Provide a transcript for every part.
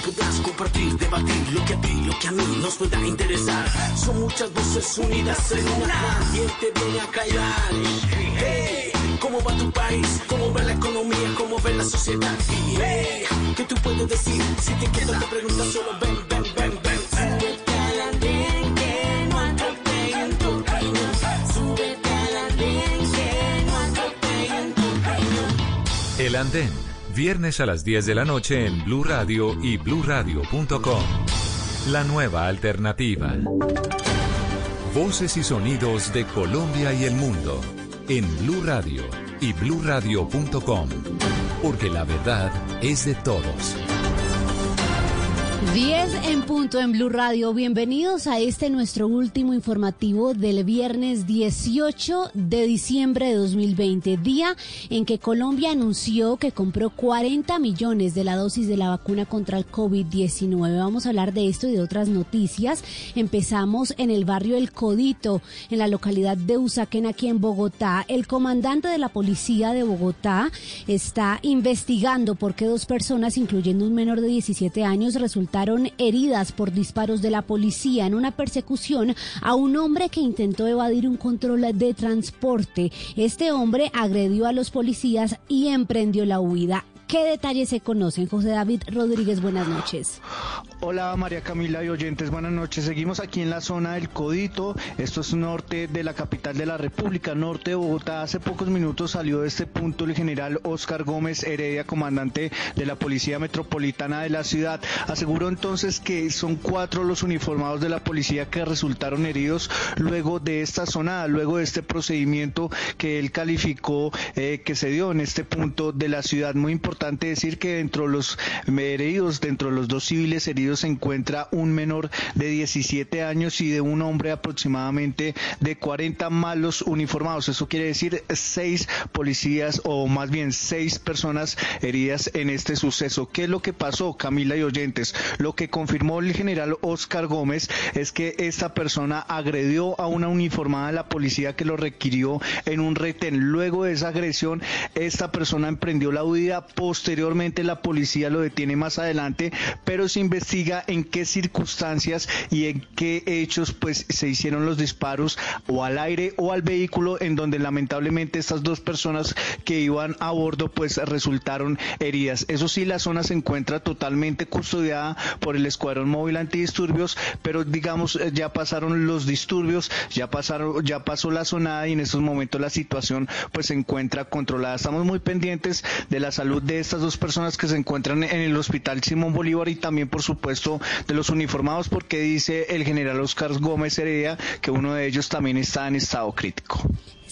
tú puedas compartir, debatir lo que a ti, lo que a mí nos pueda interesar. Son muchas voces unidas en una. ¿Quién te viene a callar? Hey, ¿cómo va tu país? ¿Cómo va la economía? ¿Cómo va la sociedad? Hey, ¿qué tú puedes decir? Si te quedas te preguntas solo ven, ven, ven, ven. Opinión. El Andén, viernes a las 10 de la noche en Blue Radio y bluradio.com. La nueva alternativa. Voces y sonidos de Colombia y el mundo en Blue Radio y bluradio.com. Porque la verdad es de todos. 10 en punto en Blue Radio. Bienvenidos a este nuestro último informativo del viernes 18 de diciembre de 2020, día en que Colombia anunció que compró 40 millones de la dosis de la vacuna contra el COVID-19. Vamos a hablar de esto y de otras noticias. Empezamos en el barrio El Codito, en la localidad de Usaquén, aquí en Bogotá. El comandante de la policía de Bogotá está investigando por qué dos personas, incluyendo un menor de 17 años, resultaron heridas por disparos de la policía en una persecución a un hombre que intentó evadir un control de transporte. Este hombre agredió a los policías y emprendió la huida. ¿Qué detalles se conocen? José David Rodríguez, buenas noches. Hola María Camila y oyentes, buenas noches. Seguimos aquí en la zona del Codito, esto es norte de la capital de la República, norte de Bogotá. Hace pocos minutos salió de este punto el general Oscar Gómez Heredia, comandante de la Policía Metropolitana de la ciudad. Aseguró entonces que son cuatro los uniformados de la policía que resultaron heridos luego de esta zona, luego de este procedimiento que él calificó eh, que se dio en este punto de la ciudad. Muy importante decir que dentro de los heridos, dentro de los dos civiles heridos se encuentra un menor de 17 años y de un hombre aproximadamente de 40 malos uniformados. Eso quiere decir seis policías o más bien seis personas heridas en este suceso. ¿Qué es lo que pasó, Camila y oyentes? Lo que confirmó el general Oscar Gómez es que esta persona agredió a una uniformada de la policía que lo requirió en un retén. Luego de esa agresión, esta persona emprendió la huida Posteriormente la policía lo detiene más adelante, pero se investiga en qué circunstancias y en qué hechos pues se hicieron los disparos o al aire o al vehículo en donde lamentablemente estas dos personas que iban a bordo pues resultaron heridas. Eso sí, la zona se encuentra totalmente custodiada por el Escuadrón Móvil Antidisturbios, pero digamos ya pasaron los disturbios, ya pasaron, ya pasó la zona y en estos momentos la situación pues se encuentra controlada. Estamos muy pendientes de la salud de estas dos personas que se encuentran en el hospital Simón Bolívar y también, por supuesto, de los uniformados, porque dice el general Oscar Gómez Heredia que uno de ellos también está en estado crítico.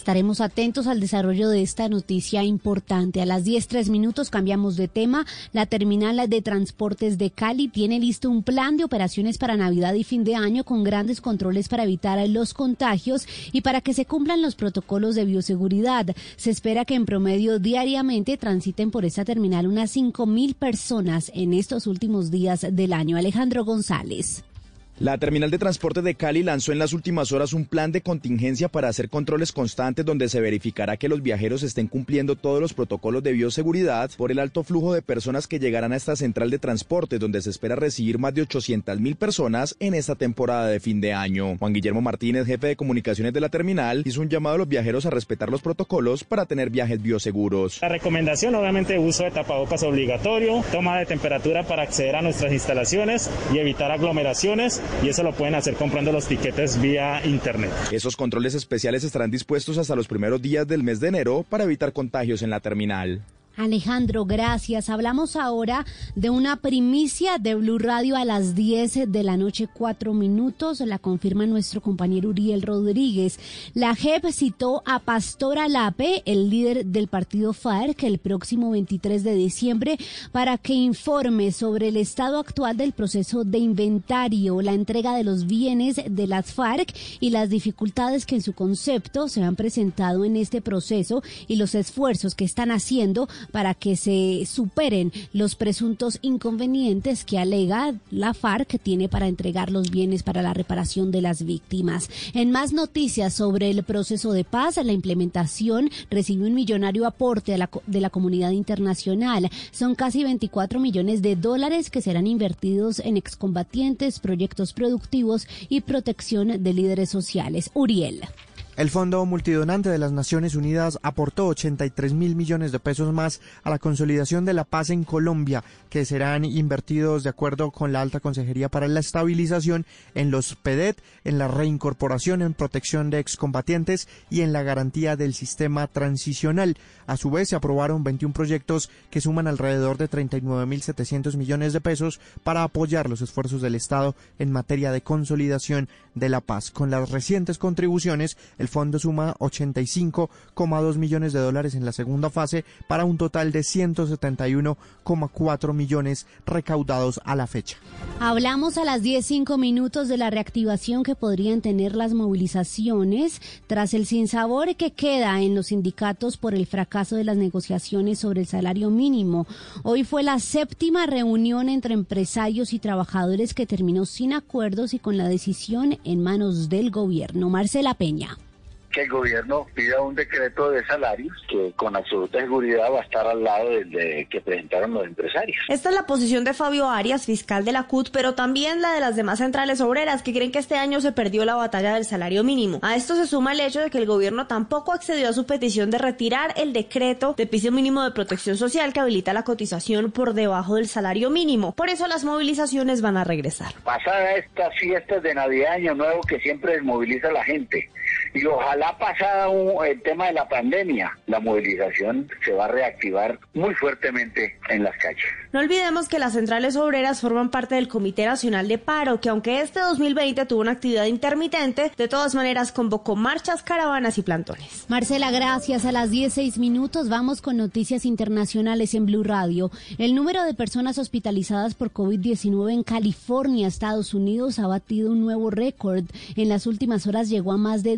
Estaremos atentos al desarrollo de esta noticia importante. A las 10, tres minutos cambiamos de tema. La terminal de transportes de Cali tiene listo un plan de operaciones para Navidad y fin de año con grandes controles para evitar los contagios y para que se cumplan los protocolos de bioseguridad. Se espera que en promedio diariamente transiten por esta terminal unas cinco mil personas en estos últimos días del año. Alejandro González. La terminal de transporte de Cali lanzó en las últimas horas un plan de contingencia para hacer controles constantes donde se verificará que los viajeros estén cumpliendo todos los protocolos de bioseguridad por el alto flujo de personas que llegarán a esta central de transporte donde se espera recibir más de 800 mil personas en esta temporada de fin de año. Juan Guillermo Martínez, jefe de comunicaciones de la terminal, hizo un llamado a los viajeros a respetar los protocolos para tener viajes bioseguros. La recomendación obviamente uso de tapabocas obligatorio, toma de temperatura para acceder a nuestras instalaciones y evitar aglomeraciones y eso lo pueden hacer comprando los tiquetes vía internet. Esos controles especiales estarán dispuestos hasta los primeros días del mes de enero para evitar contagios en la terminal. Alejandro, gracias. Hablamos ahora de una primicia de Blue Radio a las 10 de la noche, cuatro minutos. La confirma nuestro compañero Uriel Rodríguez. La JEP citó a Pastor Alape, el líder del partido FARC, el próximo 23 de diciembre, para que informe sobre el estado actual del proceso de inventario, la entrega de los bienes de las FARC y las dificultades que en su concepto se han presentado en este proceso y los esfuerzos que están haciendo para que se superen los presuntos inconvenientes que alega la FARC tiene para entregar los bienes para la reparación de las víctimas. En más noticias sobre el proceso de paz, la implementación recibió un millonario aporte la, de la comunidad internacional. Son casi 24 millones de dólares que serán invertidos en excombatientes, proyectos productivos y protección de líderes sociales. Uriel. El Fondo Multidonante de las Naciones Unidas aportó 83 mil millones de pesos más a la consolidación de la paz en Colombia, que serán invertidos de acuerdo con la Alta Consejería para la Estabilización en los PEDET, en la reincorporación en protección de excombatientes y en la garantía del sistema transicional. A su vez, se aprobaron 21 proyectos que suman alrededor de 39 mil 700 millones de pesos para apoyar los esfuerzos del Estado en materia de consolidación de la paz. Con las recientes contribuciones, fondo suma 85,2 millones de dólares en la segunda fase para un total de 171,4 millones recaudados a la fecha. Hablamos a las 10.05 minutos de la reactivación que podrían tener las movilizaciones tras el sinsabor que queda en los sindicatos por el fracaso de las negociaciones sobre el salario mínimo. Hoy fue la séptima reunión entre empresarios y trabajadores que terminó sin acuerdos y con la decisión en manos del gobierno. Marcela Peña que el gobierno pida un decreto de salarios que con absoluta seguridad va a estar al lado del de que presentaron los empresarios. Esta es la posición de Fabio Arias, fiscal de la CUT, pero también la de las demás centrales obreras que creen que este año se perdió la batalla del salario mínimo. A esto se suma el hecho de que el gobierno tampoco accedió a su petición de retirar el decreto de piso mínimo de protección social que habilita la cotización por debajo del salario mínimo. Por eso las movilizaciones van a regresar. Pasada estas fiestas de Navidad, Año Nuevo que siempre desmoviliza a la gente y ojalá pasada el tema de la pandemia, la movilización se va a reactivar muy fuertemente en las calles. No olvidemos que las centrales obreras forman parte del Comité Nacional de Paro, que aunque este 2020 tuvo una actividad intermitente, de todas maneras convocó marchas, caravanas y plantones. Marcela, gracias. A las 16 minutos vamos con noticias internacionales en Blue Radio. El número de personas hospitalizadas por COVID-19 en California, Estados Unidos, ha batido un nuevo récord. En las últimas horas llegó a más de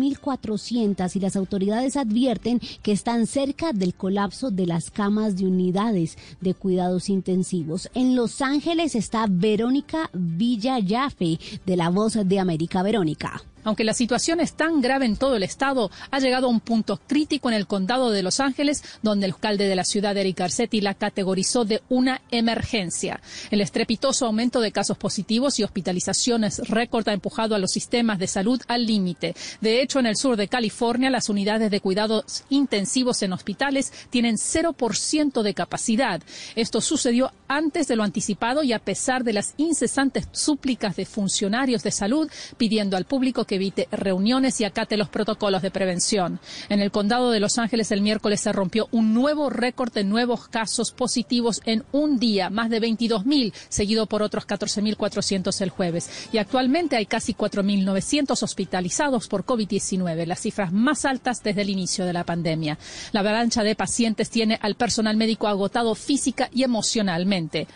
16.400 y las autoridades advierten que están cerca del colapso de las camas de unidades de cuidado cuidados intensivos. En Los Ángeles está Verónica Villayafe de La Voz de América. Verónica. Aunque la situación es tan grave en todo el estado, ha llegado a un punto crítico en el condado de Los Ángeles, donde el alcalde de la ciudad, Eric Garcetti, la categorizó de una emergencia. El estrepitoso aumento de casos positivos y hospitalizaciones récord ha empujado a los sistemas de salud al límite. De hecho, en el sur de California, las unidades de cuidados intensivos en hospitales tienen 0% de capacidad. Esto sucedió antes de lo anticipado y a pesar de las incesantes súplicas de funcionarios de salud pidiendo al público que evite reuniones y acate los protocolos de prevención. En el condado de Los Ángeles el miércoles se rompió un nuevo récord de nuevos casos positivos en un día, más de 22.000, seguido por otros 14.400 el jueves. Y actualmente hay casi 4.900 hospitalizados por COVID-19, las cifras más altas desde el inicio de la pandemia. La avalancha de pacientes tiene al personal médico agotado física y emocionalmente.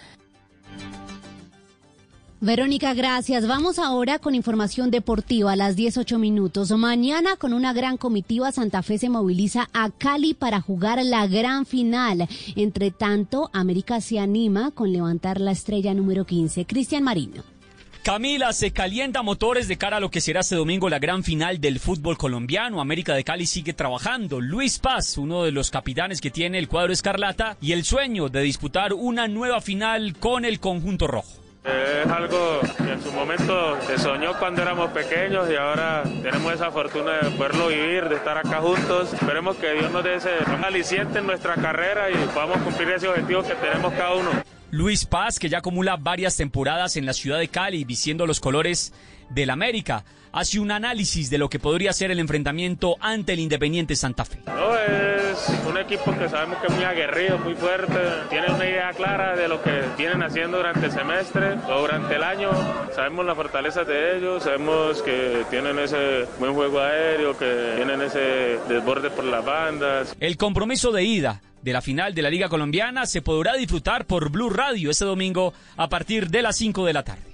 Verónica, gracias. Vamos ahora con información deportiva a las 18 minutos. Mañana con una gran comitiva Santa Fe se moviliza a Cali para jugar la gran final. Entre tanto, América se anima con levantar la estrella número 15. Cristian Marino. Camila, se calienta motores de cara a lo que será este domingo la gran final del fútbol colombiano. América de Cali sigue trabajando. Luis Paz, uno de los capitanes que tiene el cuadro escarlata, y el sueño de disputar una nueva final con el conjunto rojo. Es algo que en su momento se soñó cuando éramos pequeños y ahora tenemos esa fortuna de poderlo vivir, de estar acá juntos. Esperemos que Dios nos dé ese aliciente en nuestra carrera y podamos cumplir ese objetivo que tenemos cada uno. Luis Paz, que ya acumula varias temporadas en la ciudad de Cali vistiendo los colores del América, hace un análisis de lo que podría ser el enfrentamiento ante el Independiente Santa Fe. No, es un equipo que sabemos que es muy aguerrido, muy fuerte, tiene una idea clara de lo que vienen haciendo durante el semestre o durante el año. Sabemos las fortalezas de ellos, sabemos que tienen ese buen juego aéreo, que tienen ese desborde por las bandas. El compromiso de ida de la final de la Liga Colombiana se podrá disfrutar por Blue Radio este domingo a partir de las 5 de la tarde.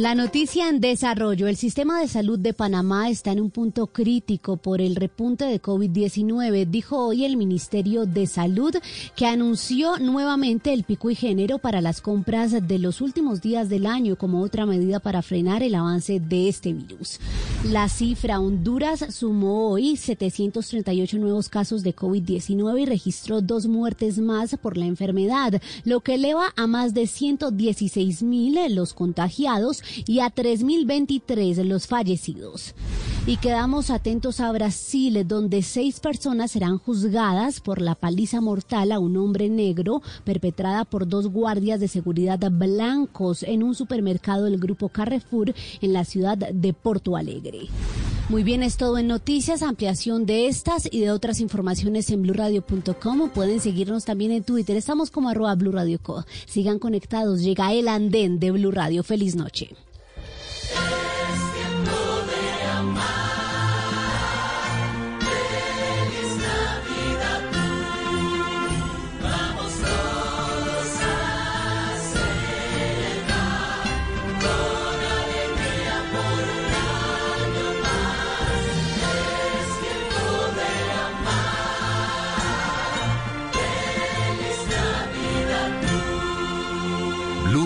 La noticia en desarrollo. El sistema de salud de Panamá está en un punto crítico por el repunte de COVID-19, dijo hoy el Ministerio de Salud, que anunció nuevamente el pico y género para las compras de los últimos días del año como otra medida para frenar el avance de este virus. La cifra Honduras sumó hoy 738 nuevos casos de COVID-19 y registró dos muertes más por la enfermedad, lo que eleva a más de 116 mil los contagiados y a 3.023 los fallecidos. Y quedamos atentos a Brasil, donde seis personas serán juzgadas por la paliza mortal a un hombre negro perpetrada por dos guardias de seguridad blancos en un supermercado del grupo Carrefour en la ciudad de Porto Alegre. Muy bien, es todo en noticias, ampliación de estas y de otras informaciones en blurradio.com. Pueden seguirnos también en Twitter, estamos como arroba blurradioco. Sigan conectados, llega el andén de Blue Radio. Feliz noche.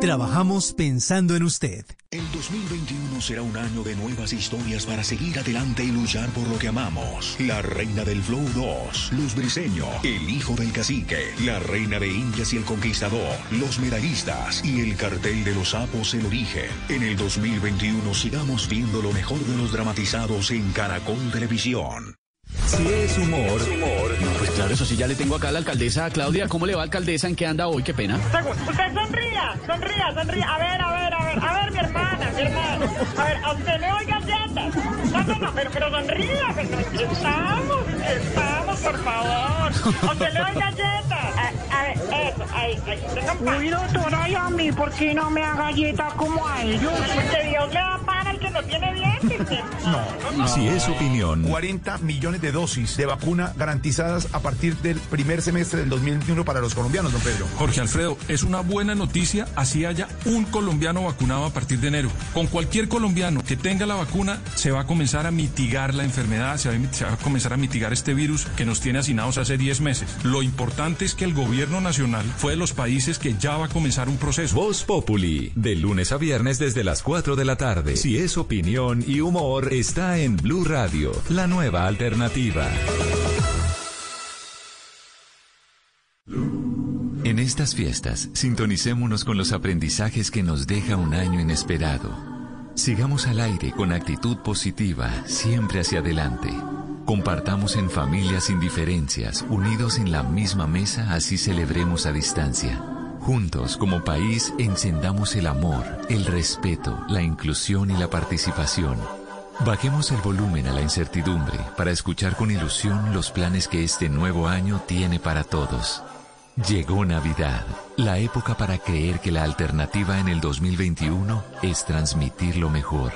Trabajamos pensando en usted. El 2021 será un año de nuevas historias para seguir adelante y luchar por lo que amamos. La reina del Flow 2, Luz Briseño, el hijo del cacique, la reina de Indias y el conquistador, los medallistas y el cartel de los sapos El Origen. En el 2021 sigamos viendo lo mejor de los dramatizados en Caracol Televisión. Si es humor, Pues claro, eso sí, ya le tengo acá a la alcaldesa Claudia. ¿Cómo le va, alcaldesa? ¿En qué anda hoy? Qué pena. Usted sonría, sonría, sonría. A ver, a ver, a ver, a ver, mi hermana, mi hermana. A ver, a usted le doy galletas. No, no, no, pero, pero sonría. Pero, estamos, estamos, por favor. A usted le doy galletas. A, a ver, eso, ahí, ahí. Uy, doctora, y a mí, ¿por qué no me da galletas como a ellos? Que Dios le pan al que no tiene dientes. si es opinión, 40 millones de dosis de vacuna garantizadas a partir del primer semestre del 2021 para los colombianos, don Pedro. Jorge Alfredo, es una buena noticia así haya un colombiano vacunado a partir de enero. Con cualquier colombiano que tenga la vacuna se va a comenzar a mitigar la enfermedad, se va a, se va a comenzar a mitigar este virus que nos tiene hacinados hace 10 meses. Lo importante es que el gobierno nacional fue de los países que ya va a comenzar un proceso. Voz Populi, de lunes a viernes desde las 4 de la tarde. Si es opinión y humor, está en Blue Radio, la nueva alternativa. En estas fiestas, sintonicémonos con los aprendizajes que nos deja un año inesperado. Sigamos al aire con actitud positiva, siempre hacia adelante. Compartamos en familias sin diferencias, unidos en la misma mesa, así celebremos a distancia. Juntos, como país, encendamos el amor, el respeto, la inclusión y la participación. Bajemos el volumen a la incertidumbre para escuchar con ilusión los planes que este nuevo año tiene para todos. Llegó Navidad, la época para creer que la alternativa en el 2021 es transmitir lo mejor.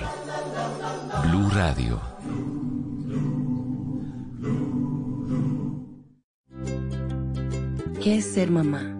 Blue Radio. ¿Qué es ser mamá?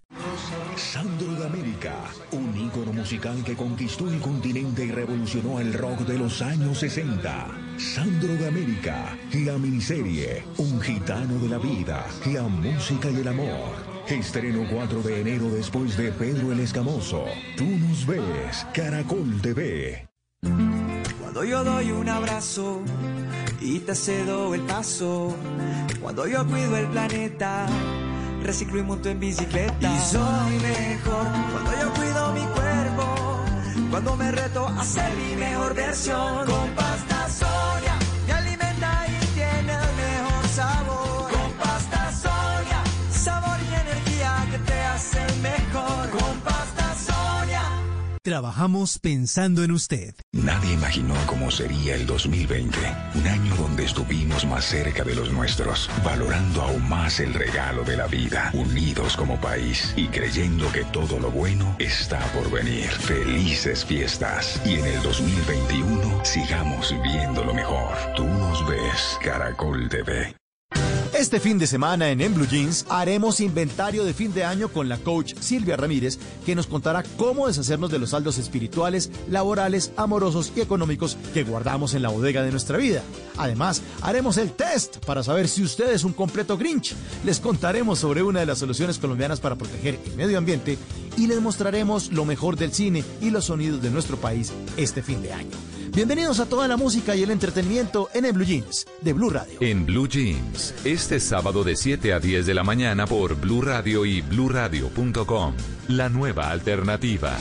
Musical que conquistó el continente y revolucionó el rock de los años 60. Sandro de América, la miniserie, un gitano de la vida, la música y el amor. Estreno 4 de enero después de Pedro el Escamoso. Tú nos ves, Caracol TV. Cuando yo doy un abrazo y te cedo el paso. Cuando yo cuido el planeta, reciclo y monto en bicicleta. Y soy mejor cuando yo cuido. Cuando me reto a ser mi mejor versión. Trabajamos pensando en usted. Nadie imaginó cómo sería el 2020, un año donde estuvimos más cerca de los nuestros, valorando aún más el regalo de la vida, unidos como país y creyendo que todo lo bueno está por venir. Felices fiestas y en el 2021 sigamos viendo lo mejor. Tú nos ves, Caracol TV. Este fin de semana en En Blue Jeans haremos inventario de fin de año con la coach Silvia Ramírez, que nos contará cómo deshacernos de los saldos espirituales, laborales, amorosos y económicos que guardamos en la bodega de nuestra vida. Además, haremos el test para saber si usted es un completo Grinch. Les contaremos sobre una de las soluciones colombianas para proteger el medio ambiente y les mostraremos lo mejor del cine y los sonidos de nuestro país este fin de año. Bienvenidos a toda la música y el entretenimiento en el Blue Jeans de Blue Radio. En Blue Jeans, este sábado de 7 a 10 de la mañana por Blue Radio y bluradio.com. La nueva alternativa.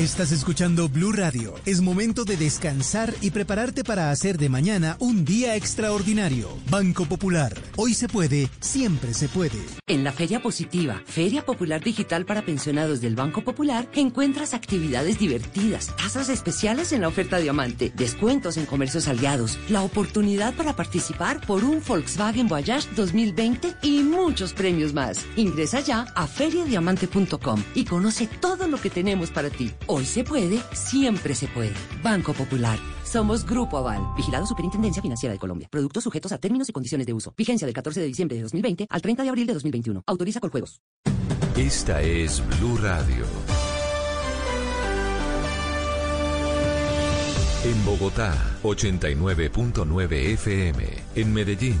Estás escuchando Blue Radio. Es momento de descansar y prepararte para hacer de mañana un día extraordinario. Banco Popular. Hoy se puede, siempre se puede. En la Feria Positiva, Feria Popular Digital para Pensionados del Banco Popular, encuentras actividades divertidas, tasas especiales en la oferta Diamante, descuentos en comercios aliados, la oportunidad para participar por un Volkswagen Voyage 2020 y muchos premios más. Ingresa ya a feriadiamante.com y conoce todo lo que tenemos para ti. Hoy se puede, siempre se puede. Banco Popular. Somos Grupo Aval, vigilado Superintendencia Financiera de Colombia. Productos sujetos a términos y condiciones de uso. Vigencia del 14 de diciembre de 2020 al 30 de abril de 2021. Autoriza con juegos. Esta es Blue Radio. En Bogotá, 89.9 FM. En Medellín,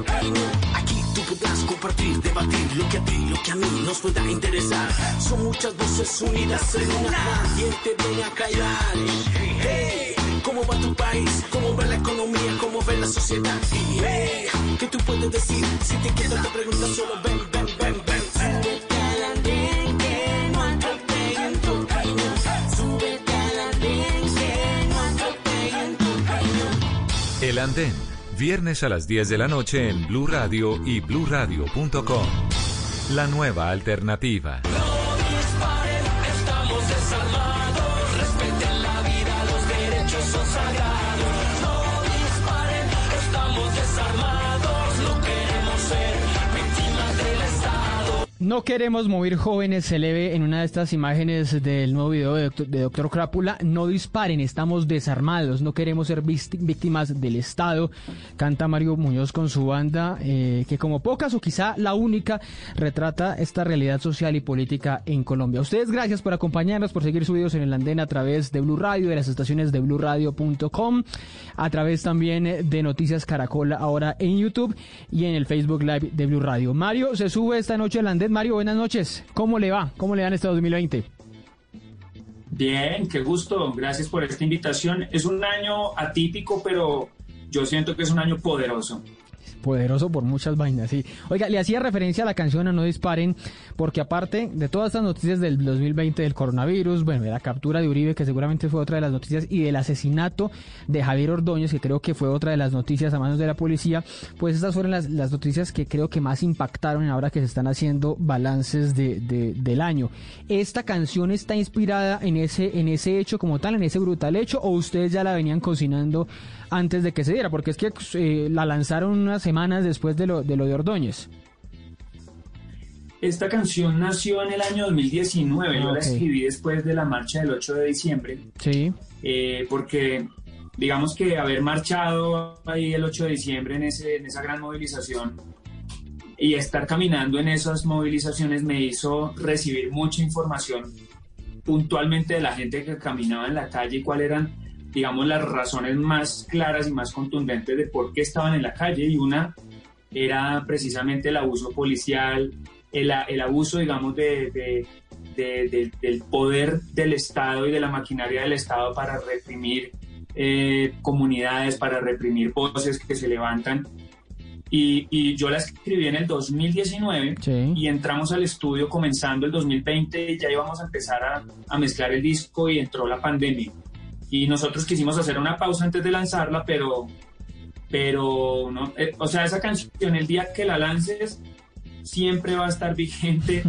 Opinión. Aquí tú podrás compartir, debatir lo que a ti, lo que a mí nos pueda interesar. Son muchas voces unidas en una. ¿Quién te viene a callar? Hey, ¿cómo va tu país? ¿Cómo va la economía? ¿Cómo ve la sociedad? Y hey, ¿qué tú puedes decir? Si te quedas te preguntas solo ven, ven, ven, ven. Súbete que no atropellen tu. Súbete al andén que no atropellen tu opinión. El Andén, viernes a las 10 de la noche en Blue Radio y bluradio.com. La nueva alternativa. No queremos mover jóvenes, se le ve en una de estas imágenes del nuevo video de Doctor, Crápula. No disparen, estamos desarmados, no queremos ser vícti- víctimas del Estado. Canta Mario Muñoz con su banda, eh, que como pocas o quizá la única retrata esta realidad social y política en Colombia. Ustedes gracias por acompañarnos, por seguir subidos en el andén a través de Blue Radio, de las estaciones de bluradio.com, a través también de Noticias Caracol ahora en YouTube y en el Facebook Live de Blue Radio. Mario se sube esta noche al andén. Mario, buenas noches. ¿Cómo le va? ¿Cómo le dan este 2020? Bien, qué gusto. Gracias por esta invitación. Es un año atípico, pero yo siento que es un año poderoso poderoso por muchas vainas, sí. Oiga, le hacía referencia a la canción a No Disparen, porque aparte de todas estas noticias del 2020 del coronavirus, bueno, de la captura de Uribe, que seguramente fue otra de las noticias, y del asesinato de Javier Ordóñez, que creo que fue otra de las noticias a manos de la policía, pues estas fueron las, las noticias que creo que más impactaron ahora que se están haciendo balances de, del año. ¿Esta canción está inspirada en ese, en ese hecho como tal, en ese brutal hecho, o ustedes ya la venían cocinando antes de que se diera? Porque es que eh, la lanzaron unas semanas después de lo de, lo de Ordóñez. Esta canción nació en el año 2019, yo la escribí después de la marcha del 8 de diciembre. Sí. Eh, porque digamos que haber marchado ahí el 8 de diciembre en, ese, en esa gran movilización y estar caminando en esas movilizaciones me hizo recibir mucha información puntualmente de la gente que caminaba en la calle y cuáles eran digamos, las razones más claras y más contundentes de por qué estaban en la calle y una era precisamente el abuso policial, el, el abuso, digamos, de, del poder del Estado y de la maquinaria del Estado para reprimir eh, comunidades, para reprimir voces que se levantan. Y, y, yo la escribí en el 2019 y entramos al estudio comenzando el 2020 y ya íbamos a empezar a, a mezclar el disco y entró la pandemia y nosotros quisimos hacer una pausa antes de lanzarla, pero, pero no, eh, o sea, esa canción el día que la lances siempre va a estar vigente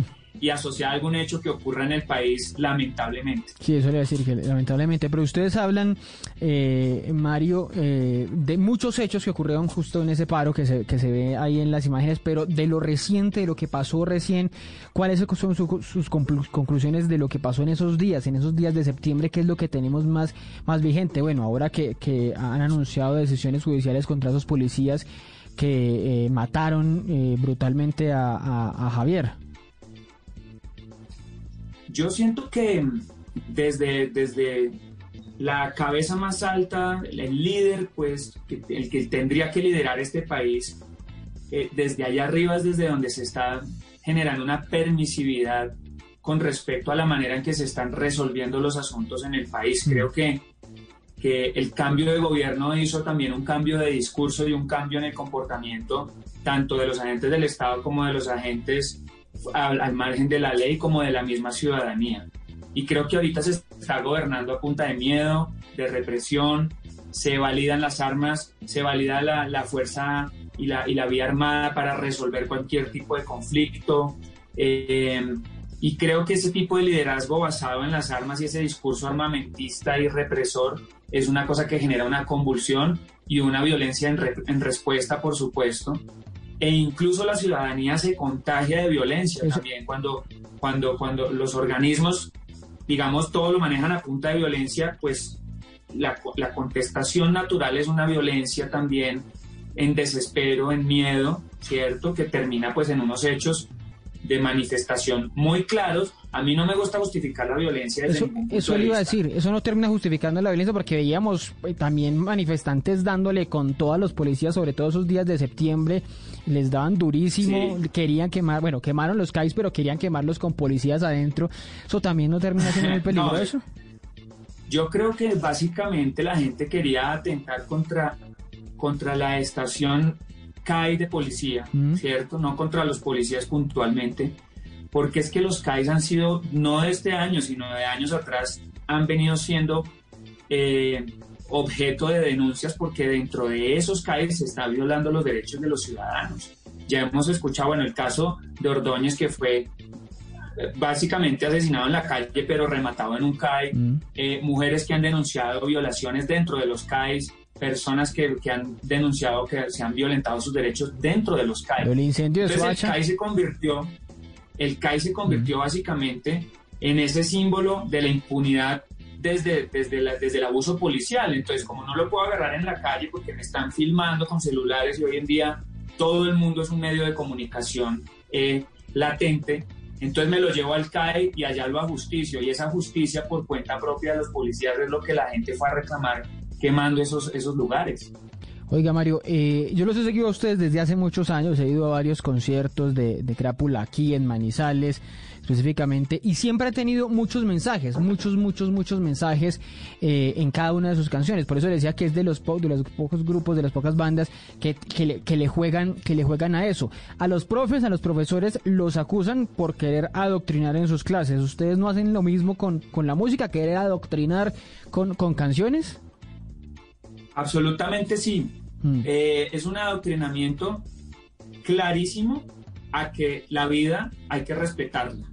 y asociada a algún hecho que ocurra en el país, lamentablemente. Sí, eso le voy a decir que lamentablemente, pero ustedes hablan, eh, Mario, eh, de muchos hechos que ocurrieron justo en ese paro que se, que se ve ahí en las imágenes, pero de lo reciente, de lo que pasó recién, ¿cuáles son sus conclusiones de lo que pasó en esos días, en esos días de septiembre? ¿Qué es lo que tenemos más, más vigente? Bueno, ahora que, que han anunciado decisiones judiciales contra esos policías que eh, mataron brutalmente a, a Javier. Yo siento que desde, desde la cabeza más alta, el líder, pues, el que tendría que liderar este país, eh, desde allá arriba es desde donde se está generando una permisividad con respecto a la manera en que se están resolviendo los asuntos en el país. Creo que, que el cambio de gobierno hizo también un cambio de discurso y un cambio en el comportamiento tanto de los agentes del Estado como de los agentes al, margen de la ley como de la misma ciudadanía. Y creo que ahorita se está gobernando a punta de miedo, de represión, se validan las armas, se valida la, la fuerza y la, y la, vía armada para resolver cualquier tipo de conflicto. Eh, y creo que ese tipo de liderazgo basado en las armas y ese discurso armamentista y represor es una cosa que genera una convulsión y una violencia en, en respuesta, por supuesto, e incluso la ciudadanía se contagia de violencia también cuando, cuando, cuando los organismos, digamos, todo lo manejan a punta de violencia, pues la, la contestación natural es una violencia también en desespero, en miedo, ¿cierto? Que termina pues en unos hechos de manifestación muy claros. A mí no me gusta justificar la violencia. eso eso le iba a decir, eso no termina justificando la violencia porque veíamos eh, también manifestantes dándole con todos los policías, sobre todo esos días de septiembre, les daban durísimo, querían quemar, bueno, quemaron los CAIs, pero querían quemarlos con policías adentro. Eso también no termina siendo muy peligroso. yo creo que básicamente la gente quería atentar contra, contra la estación CAI de policía, mm. ¿cierto? No contra los policías puntualmente, porque es que los CAIs han sido, no de este año, sino de años atrás, han venido siendo eh, objeto de denuncias porque dentro de esos CAIs se está violando los derechos de los ciudadanos. Ya hemos escuchado, bueno, el caso de Ordóñez que fue eh, básicamente asesinado en la calle pero rematado en un CAI, mm. eh, mujeres que han denunciado violaciones dentro de los CAIs, personas que, que, han denunciado que se han violentado sus derechos dentro de los CAI. El incendio de Entonces, el CAI se convirtió, el CAI se convirtió básicamente en ese símbolo de la impunidad desde, desde, la, desde el abuso policial. Entonces, como no lo puedo agarrar en la calle porque me están filmando con celulares y hoy en día todo el mundo es un medio de comunicación eh, latente, entonces me lo llevo al CAE y allá lo a justicia. Y esa justicia por cuenta propia de los policías es lo que la gente fue a reclamar quemando esos, esos lugares. Oiga, Mario, eh, yo los he seguido a ustedes desde hace muchos años, he ido a varios conciertos de, de Crápula aquí en Manizales específicamente, y siempre ha tenido muchos mensajes, muchos, muchos, muchos mensajes eh, en cada una de sus canciones. Por eso decía que es de los, po- de los pocos grupos, de las pocas bandas que, que, le, que le juegan, que le juegan a eso. A los profes, a los profesores los acusan por querer adoctrinar en sus clases. ¿Ustedes no hacen lo mismo con, con la música, querer adoctrinar con, con canciones? Absolutamente sí. Mm. Eh, es un adoctrinamiento clarísimo a que la vida hay que respetarla.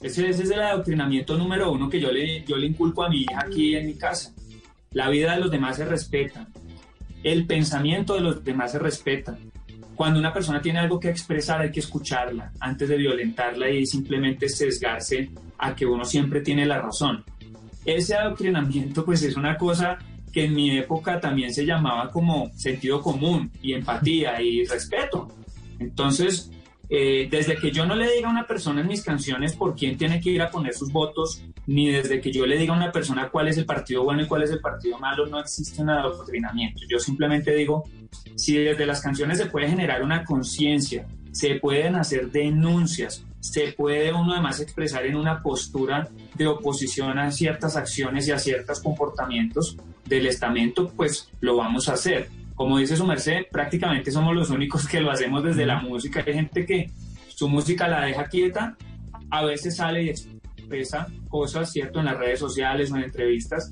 Ese, ese es el adoctrinamiento número uno que yo le, yo le inculco a mi hija aquí en mi casa. La vida de los demás se respeta. El pensamiento de los demás se respeta. Cuando una persona tiene algo que expresar hay que escucharla antes de violentarla y simplemente sesgarse a que uno siempre tiene la razón. Ese adoctrinamiento pues es una cosa que en mi época también se llamaba como sentido común y empatía y respeto. Entonces, eh, desde que yo no le diga a una persona en mis canciones por quién tiene que ir a poner sus votos, ni desde que yo le diga a una persona cuál es el partido bueno y cuál es el partido malo, no existe un adoctrinamiento. Yo simplemente digo, si desde las canciones se puede generar una conciencia, se pueden hacer denuncias, se puede uno además expresar en una postura de oposición a ciertas acciones y a ciertos comportamientos del estamento, pues lo vamos a hacer. Como dice su merced, prácticamente somos los únicos que lo hacemos desde la música. Hay gente que su música la deja quieta, a veces sale y expresa cosas, ¿cierto?, en las redes sociales o en entrevistas,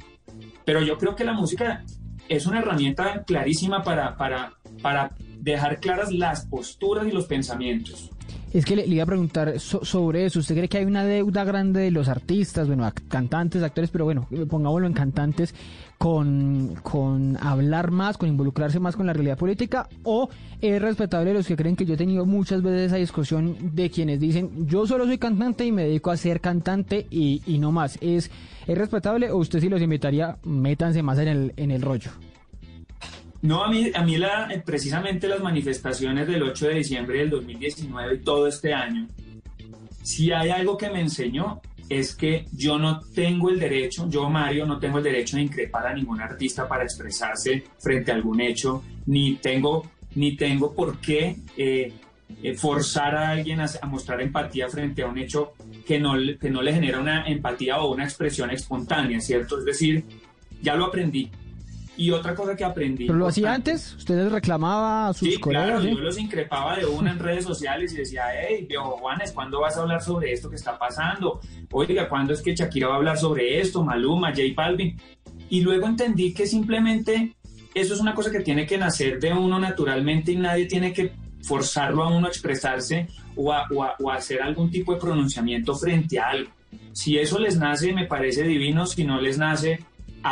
pero yo creo que la música es una herramienta clarísima para, para, para dejar claras las posturas y los pensamientos. Es que le, iba a preguntar so- sobre eso. ¿Usted cree que hay una deuda grande de los artistas, bueno, cantantes, actores, pero bueno, pongámoslo en cantantes, con, con hablar más, con involucrarse más con la realidad política? ¿O es respetable los que creen que yo he tenido muchas veces esa discusión de quienes dicen, yo solo soy cantante y me dedico a ser cantante y, y no más? ¿Es, ¿Es respetable o usted sí los invitaría, métanse más en el, en el rollo? No, a mí, a mí la, eh, precisamente las manifestaciones del 8 de diciembre del 2019 y todo este año, si hay algo que me enseñó es que yo no tengo el derecho, yo Mario no tengo el derecho de increpar a ningún artista para expresarse frente a algún hecho, ni tengo, ni tengo por qué eh, eh, forzar a alguien a, a mostrar empatía frente a un hecho que no, que no le genera una empatía o una expresión espontánea, ¿cierto? Es decir, ya lo aprendí. Y otra cosa que aprendí. ¿Pero lo hacía antes? ¿Usted les reclamaba a sus Sí, colegas? claro, sí? yo los increpaba de una en redes sociales y decía, hey, viejo Juanes, ¿cuándo vas a hablar sobre esto que está pasando? Oiga, ¿cuándo es que Shakira va a hablar sobre esto? Maluma, J Balvin. Y luego entendí que simplemente eso es una cosa que tiene que nacer de uno naturalmente y nadie tiene que forzarlo a uno a expresarse o a, o a- o a hacer algún tipo de pronunciamiento frente a algo. Si eso les nace, me parece divino, si no les nace,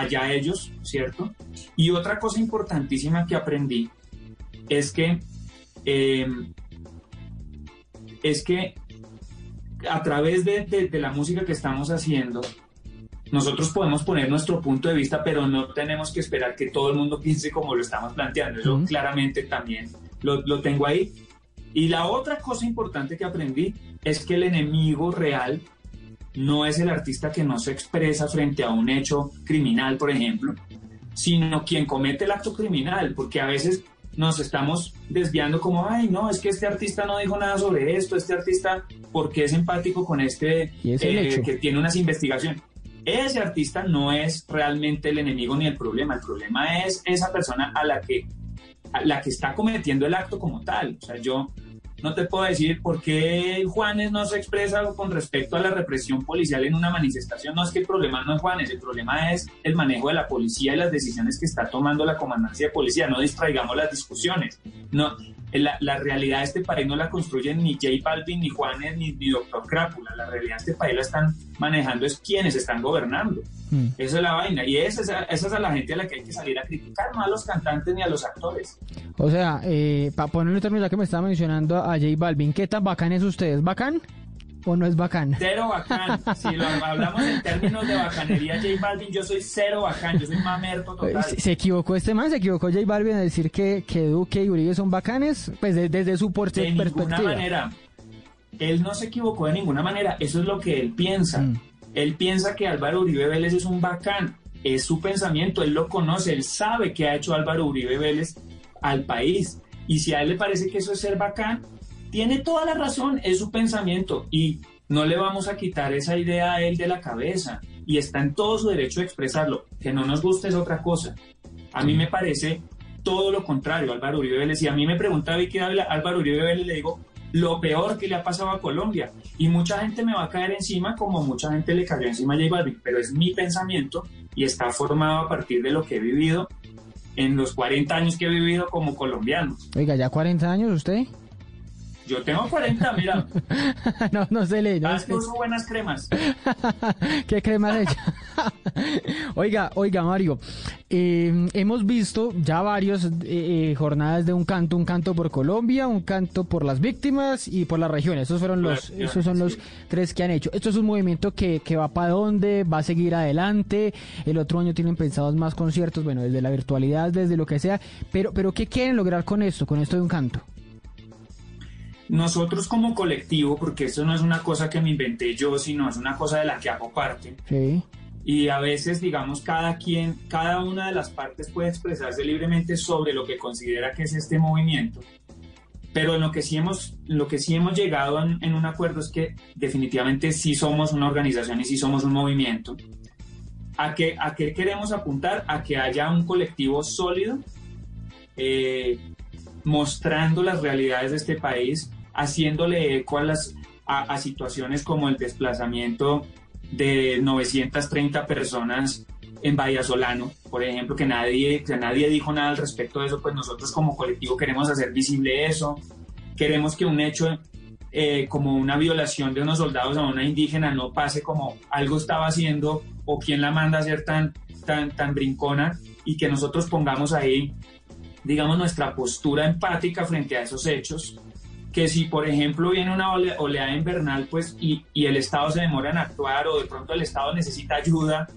allá ellos, ¿cierto? Y otra cosa importantísima que aprendí es que eh, es que a través de, de- de la música que estamos haciendo, nosotros podemos poner nuestro punto de vista, pero no tenemos que esperar que todo el mundo piense como lo estamos planteando. Eso Ujú. claramente también lo, lo tengo ahí. Y la otra cosa importante que aprendí es que el enemigo real no es el artista que no se expresa frente a un hecho criminal, por ejemplo, sino quien comete el acto criminal, porque a veces nos estamos desviando como, ay, no, es que este artista no dijo nada sobre esto, este artista, porque es empático con este eh, que tiene unas investigaciones. Ese artista no es realmente el enemigo ni el problema, el problema es esa persona a la que, a la que está cometiendo el acto como tal. O sea, yo no te puedo decir por qué Juanes no se expresa con respecto a la represión policial en una manifestación. No es que el problema no es Juanes, el problema es el manejo de la policía y las decisiones que está tomando la comandancia de policía. No distraigamos las discusiones. No, la, la realidad de este país no la construyen ni J Balvin, ni Juanes, ni, ni Doctor Crápula. La realidad de este país la están manejando es quienes están gobernando. Mm. Esa es la vaina. Y esa, es- esa es a la gente a la que hay que salir a criticar, no a los cantantes ni a los actores. O sea, eh, para ponerlo en términos, ya que me estaba mencionando a J Balvin, ¿qué tan bacán es usted? ¿Es bacán o no es bacán? Cero bacán. Si lo hablamos en términos de bacanería, J Balvin, yo soy cero bacán, yo soy mamerto total. ¿Se, se equivocó este man? ¿Se equivocó J Balvin en decir que, que Duque y Uribe son bacanes? Pues de- desde su por- de ninguna perspectiva. manera. Él no se equivocó de ninguna manera, eso es lo que él piensa. Mm. Él piensa que Álvaro Uribe Vélez es un bacán, es su pensamiento, él lo conoce, él sabe qué ha hecho Álvaro Uribe Vélez al país. Y si a él le parece que eso es ser bacán, tiene toda la razón, es su pensamiento y no le vamos a quitar esa idea a él de la cabeza y está en todo su derecho de expresarlo. Que no nos guste es otra cosa. A mí me parece todo lo contrario, Álvaro Uribe Vélez. Y a mí me pregunta Vicky Ávila, Álvaro Uribe Vélez, le digo, lo peor que le ha pasado a Colombia. Y mucha gente me va a caer encima como mucha gente le cayó encima a J Balvin, pero es mi pensamiento y está formado a partir de lo que he vivido en los 40 años que he vivido como colombiano. Oiga, ¿ya 40 años usted? Yo tengo 40, mira. no, no se le. No Haz uso buenas cremas. ¿Qué cremas hecha? oiga, oiga, Mario. Eh, hemos visto ya varias eh, jornadas de un canto, un canto por Colombia, un canto por las víctimas y por la región. Esos fueron los, esos son los tres que han hecho. Esto es un movimiento que, que va para dónde, va a seguir adelante. El otro año tienen pensados más conciertos, bueno, desde la virtualidad, desde lo que sea. Pero, pero ¿qué quieren lograr con esto, con esto de un canto? Nosotros como colectivo, porque esto no es una cosa que me inventé yo, sino es una cosa de la que hago parte. Y a veces, digamos, cada quien, cada una de las partes puede expresarse libremente sobre lo que considera que es este movimiento. Pero en lo que sí hemos, lo que sí hemos llegado en, un acuerdo es que definitivamente sí somos una organización y sí somos un movimiento. ¿A qué, a qué queremos apuntar? A que haya un colectivo sólido, eh, mostrando las realidades de este país, haciéndole eco a, las, a, situaciones como el desplazamiento de 930 personas en Bahía Solano, por ejemplo, que nadie, que nadie dijo nada al respecto de eso, pues nosotros como colectivo queremos hacer visible eso, queremos que un hecho eh, como una violación de unos soldados a una indígena no pase como algo estaba haciendo o quién la manda a ser tan, tan, tan brincona y que nosotros pongamos ahí, digamos, nuestra postura empática frente a esos hechos que si por ejemplo viene una oleada invernal pues y, y, el Estado se demora en actuar o de pronto el Estado necesita ayuda,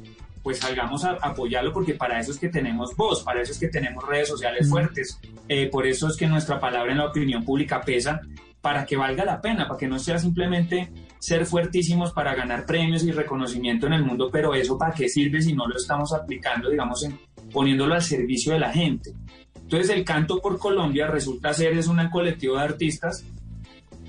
pues salgamos a apoyarlo porque para eso es que tenemos voz, para eso es que tenemos redes sociales fuertes, eh, por eso es que nuestra palabra en la opinión pública pesa para que valga la pena, para que no sea simplemente ser fuertísimos para ganar premios y reconocimiento en el mundo, pero eso para qué sirve si no lo estamos aplicando, digamos, en, poniéndolo al servicio de la gente. Entonces el Canto por Colombia resulta ser es un colectivo de artistas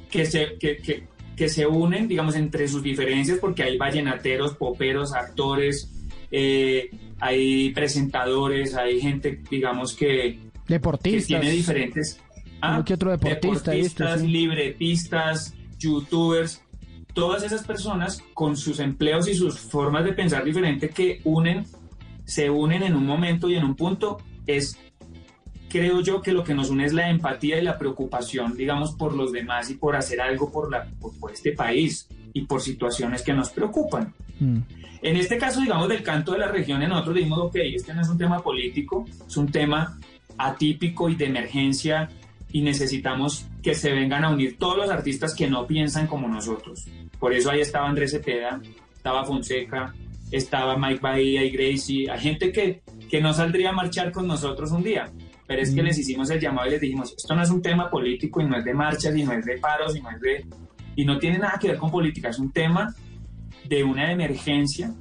que se, que, que, se unen, digamos, entre sus diferencias, porque hay vallenateros, poperos, actores, eh, hay presentadores, hay gente, digamos, que, deportistas. que tiene diferentes... Ah, ¿Qué otro deportista deportistas, libretistas, youtubers, todas esas personas con sus empleos y sus formas de pensar diferente que unen, se unen en un momento y en un punto, es creo yo que lo que nos une es la empatía y la preocupación, digamos, por los demás y por hacer algo por, la, por, este país y por situaciones que nos preocupan. Mm. En este caso, digamos, del canto de la región, nosotros dijimos, ok, este no es un tema político, es un tema atípico y de emergencia y necesitamos que se vengan a unir todos los artistas que no piensan como nosotros. Por eso ahí estaba Andrés Cepeda, estaba Fonseca, estaba Mike Bahía y Gracie, hay gente que, que no saldría a marchar con nosotros un día, pero es que les hicimos el llamado y les dijimos, esto no es un tema político y no es de marchas y no es de paros y no es de... y no tiene nada que ver con política, es un tema de una emergencia,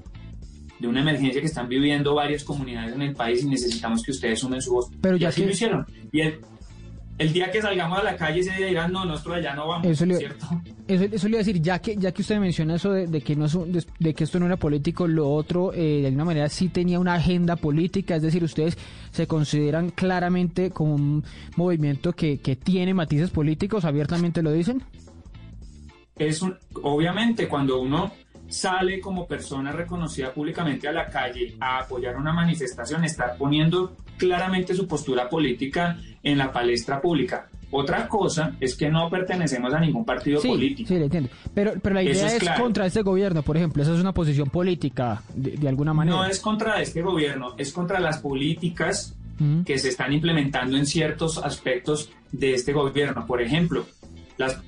de una emergencia que están viviendo varias comunidades en el país y necesitamos que ustedes sumen su voz. Pero ya y así lo hicieron. Y el, el día que salgamos a la calle se dirán, no, nosotros allá no vamos, eso le, ¿cierto? Eso, eso, le iba a decir, ya que, ya que usted menciona eso de, que, no es de, que esto no era político, lo otro, eh, de alguna manera sí tenía una agenda política, es decir, ustedes se consideran claramente como un movimiento que, que tiene matices políticos, abiertamente lo dicen. Es un, obviamente, cuando uno sale como persona reconocida públicamente a la calle a apoyar una manifestación, está poniendo claramente su postura política en la palestra pública. Otra cosa es que no pertenecemos a ningún partido político. Sí, le entiendo. Pero, pero la idea es, contra este gobierno, por ejemplo. Esa es una posición política, de, alguna manera. No es contra este gobierno, es contra las políticas que se están implementando en ciertos aspectos de este gobierno. Por ejemplo, las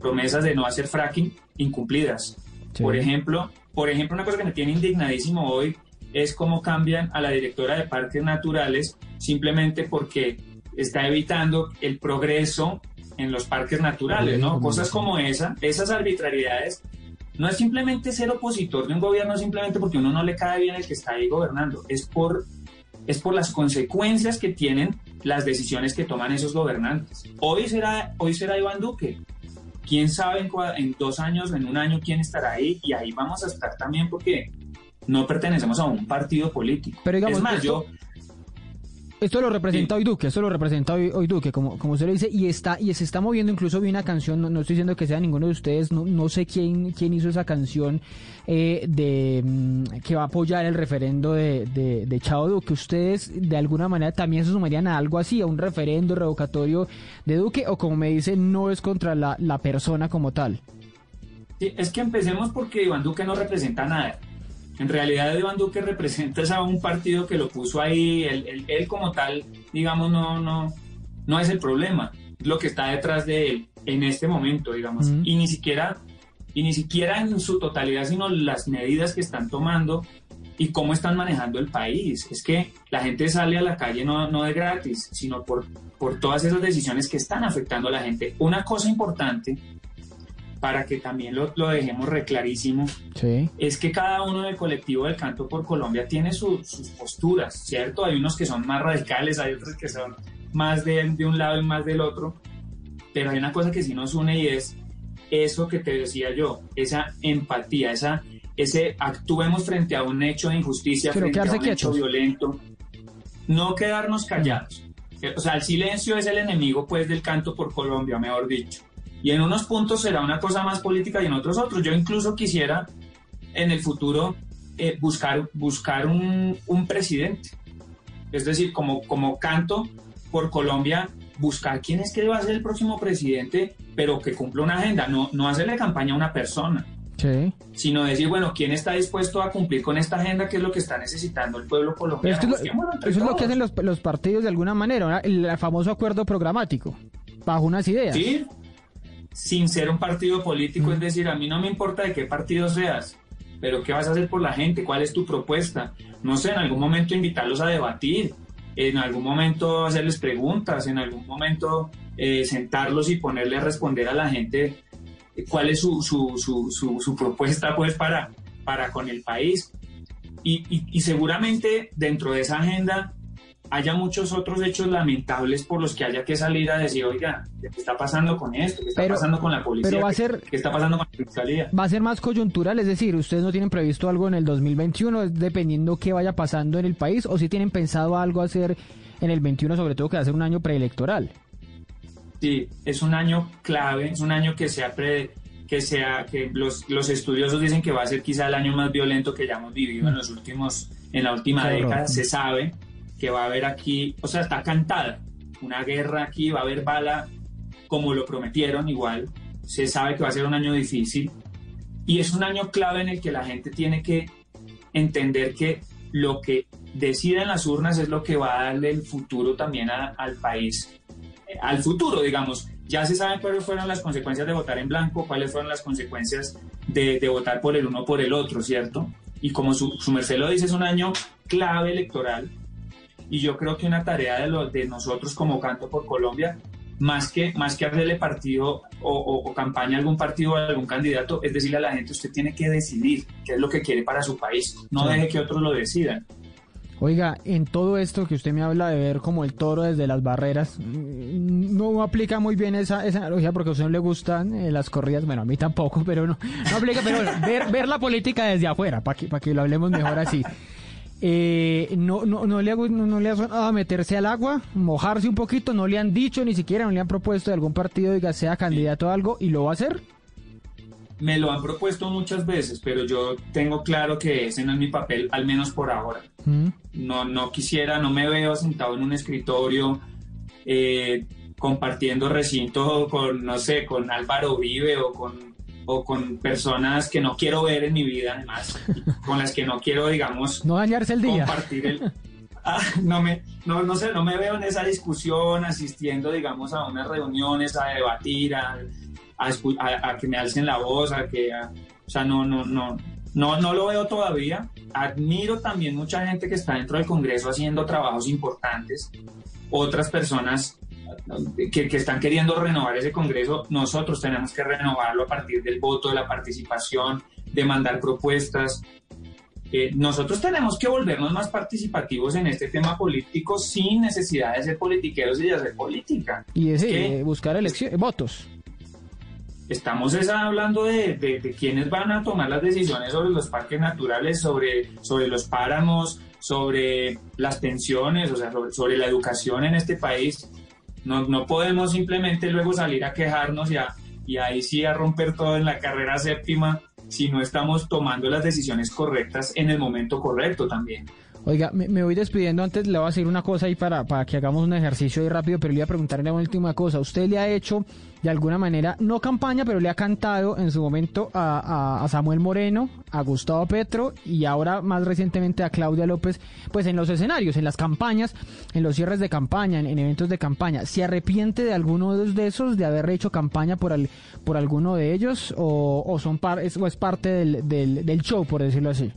promesas de no hacer fracking incumplidas. Por ejemplo, por ejemplo, una cosa que me tiene indignadísimo hoy es cómo cambian a la directora de parques naturales simplemente porque está evitando el progreso en los parques naturales, ¿no? Cosas como esa, esas arbitrariedades. No es simplemente ser opositor de un gobierno simplemente porque uno no le cae bien el que está ahí gobernando, es por, es por las consecuencias que tienen las decisiones que toman esos gobernantes. Hoy será, hoy será Iván Duque. Quién sabe en, en dos años, en un año, quién estará ahí. Y ahí vamos a estar también porque no pertenecemos a un partido político. Pero digamos, es más, esto- yo Esto lo representa hoy Duque, esto lo representa hoy, hoy Duque, como, como usted lo dice, y está, y se está moviendo, incluso vi una canción, no, no estoy diciendo que sea ninguno de ustedes, no, no sé quién, quién hizo esa canción eh, de mm, que va a apoyar el referendo de, de, de Chao Duque. ¿Ustedes de alguna manera también se sumarían a algo así, a un referendo revocatorio de Duque, o como me dice, no es contra la, la persona como tal? Sí, es que empecemos porque Iván Duque no representa nada. En realidad Iván Duque representa es a un partido que lo puso ahí, él, él- él como tal, digamos, no, no, no es el problema, es lo que está detrás de él en este momento, digamos, Ujú. y ni siquiera, y ni siquiera en su totalidad, sino las medidas que están tomando y cómo están manejando el país. Es que la gente sale a la calle no, no de gratis, sino por, por todas esas decisiones que están afectando a la gente. Una cosa importante para que también lo, lo dejemos reclarísimo, Sí. es que cada uno del colectivo del Canto por Colombia tiene su- sus posturas, ¿cierto? Hay unos que son más radicales, hay otros que son más de, de un lado y más del otro, pero hay una cosa que sí nos une y es eso que te decía yo, esa empatía, esa, ese actuemos frente a un hecho de injusticia, Pero frente a un quedarse hecho quietos. violento, no quedarnos callados. Eh, O sea, el silencio es el enemigo pues del canto por Colombia, mejor dicho. Y en unos puntos será una cosa más política y en otros otros. Yo incluso quisiera en el futuro eh, buscar, buscar un, un presidente. Es decir, como, como canto por Colombia, buscar quién es que va a ser el próximo presidente, pero que cumpla una agenda, no, no hacerle campaña a una persona Sí. sino decir, bueno, ¿quién está dispuesto a cumplir con esta agenda? ¿Qué es lo que está necesitando el pueblo colombiano? esto es lo- eso es lo que todos. hacen los, los partidos de alguna manera, ¿verdad? el famoso acuerdo programático, bajo unas ideas. Sí, sin ser un partido político, Mm. es decir, a mí no me importa de qué partido seas, pero ¿qué vas a hacer por la gente? ¿Cuál es tu propuesta? No sé, en algún momento invitarlos a debatir, en algún momento hacerles preguntas, en algún momento eh, sentarlos y ponerle a responder a la gente eh, cuál es su, su, su, su, su propuesta pues para, para con el país. Y, y, y seguramente dentro de esa agenda haya muchos otros hechos lamentables por los que haya que salir a decir, oiga, ¿qué está pasando con esto? ¿Qué está Pero- pasando con la policía? pero va a ¿Qué- ser- ¿Qué está pasando con la fiscalía? Va a ser más coyuntural, es decir, ustedes no tienen previsto algo en el 2021, es dependiendo qué vaya pasando en el país, o si tienen pensado algo hacer en el 21, sobre todo que va a ser un año preelectoral. Sí, es un año clave, es un año que sea pre- que sea que los, los estudiosos dicen que va a ser quizá el año más violento que ya hemos vivido en los últimos en la última década. Se sabe que va a haber aquí, o sea, está cantada una guerra aquí, va a haber bala como lo prometieron igual. Se sabe que va a ser un año difícil y es un año clave en el que la gente tiene que entender que lo que deciden las urnas es lo que va a darle el futuro también a- al país eh, al futuro, digamos. Ya se saben cuáles fueron las consecuencias de votar en blanco, cuáles fueron las consecuencias de, de votar por el uno o por el otro, ¿cierto? Y como su, su merced lo dice, es un año clave electoral. Y yo creo que una tarea de, los de nosotros como Canto por Colombia, más que, más que hacerle partido o, o- o campaña a algún partido o a algún candidato, es decirle a la gente, usted tiene que decidir qué es lo que quiere para su país. No deje que otros lo decidan. Oiga, en todo esto que usted me habla de ver como el toro desde las barreras, mm, no aplica muy bien esa, esa analogía porque a usted no le gustan eh, las corridas, bueno, a mí tampoco, pero no, no aplica, pero ver, ver la política desde afuera, para que, para que lo hablemos mejor así. Eh, no, no, no le hago, no, no le ha sonado a meterse al agua, mojarse un poquito, no le han dicho ni siquiera, no le han propuesto de algún partido, diga, sea candidato a algo, y lo va a hacer. Me lo han propuesto muchas veces, pero yo tengo claro que ese no es mi papel, al menos por ahora. Mm. No, no quisiera, no me veo sentado en un escritorio eh, compartiendo recinto con, no sé, con Álvaro Vive o con, o con personas que no quiero ver en mi vida, además, con las que no quiero, digamos, No dañarse el día. compartir el... Ah, no, me, no, no sé, no me veo en esa discusión, asistiendo, digamos, a unas reuniones, a debatir, a, a, a- a que me alcen la voz, a que, o sea, no, no, no, no, no lo veo todavía. Admiro también mucha gente que está dentro del Congreso haciendo trabajos importantes, otras personas que, que están queriendo renovar ese Congreso, nosotros tenemos que renovarlo a partir del voto, de la participación, de mandar propuestas. eh, nosotros tenemos que volvernos más participativos en este tema político sin necesidad de ser politiqueros y de hacer política. Y es, que eh, buscar elecciones, votos. estamos es hablando de, de, de quiénes van a tomar las decisiones sobre los parques naturales, sobre, sobre los páramos, sobre las pensiones, o sea, sobre, sobre la educación en este país. No, no podemos simplemente luego salir a quejarnos y, a- y ahí sí a romper todo en la carrera séptima si no estamos tomando las decisiones correctas en el momento correcto también. Oiga, me, voy despidiendo. Antes le voy a decir una cosa ahí para, para que hagamos un ejercicio ahí rápido, pero le voy a preguntarle una última cosa. ¿Usted le ha hecho de alguna manera, no campaña, pero le ha cantado en su momento a, a- Samuel Moreno, a Gustavo Petro y ahora más recientemente a Claudia López, pues en los escenarios, en las campañas, en los cierres de campaña, en, en eventos de campaña? ¿Se arrepiente de alguno de esos, de haber hecho campaña por, al- por alguno de ellos o, o son par- es, o es parte del, del, del show, por decirlo así?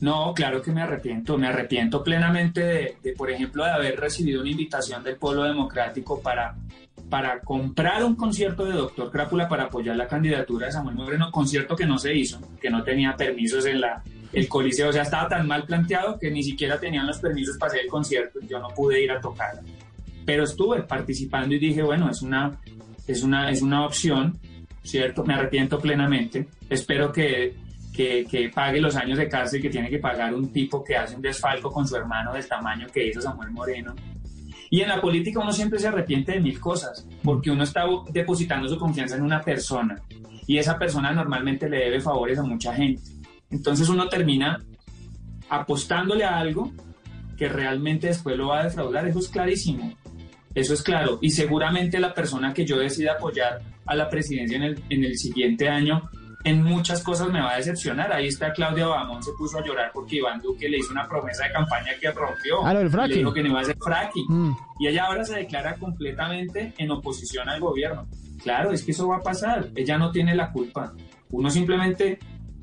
No, claro que me arrepiento. Me arrepiento plenamente de, de, por ejemplo, de haber recibido una invitación del Pueblo Democrático para, para comprar un concierto de Doctor Crápula para apoyar la candidatura de Samuel Moreno, concierto que no se hizo, que no tenía permisos en la, el coliseo. O sea, estaba tan mal planteado que ni siquiera tenían los permisos para hacer el concierto. Yo no pude ir a tocar. Pero estuve participando y dije, bueno, es una, es una, es una opción, ¿cierto? Me arrepiento plenamente. Espero que que, que, pague los años de cárcel que tiene que pagar un tipo que hace un desfalco con su hermano del tamaño que hizo Samuel Moreno. Y en la política uno siempre se arrepiente de mil cosas, porque uno está depositando su confianza en una persona y esa persona normalmente le debe favores a mucha gente. Entonces uno termina apostándole a algo que realmente después lo va a defraudar, eso es clarísimo. Eso es claro. Y seguramente la persona que yo decida apoyar a la presidencia en el, en el siguiente año en muchas cosas me va a decepcionar. Ahí está Claudia Bamón, se puso a llorar porque Iván Duque le hizo una promesa de campaña que rompió. Ah, lo del fracking. Le dijo que no iba a hacer fracking. Mm. Y ella ahora se declara completamente en oposición al gobierno. Claro, es que eso va a pasar. Ella no tiene la culpa. Uno simplemente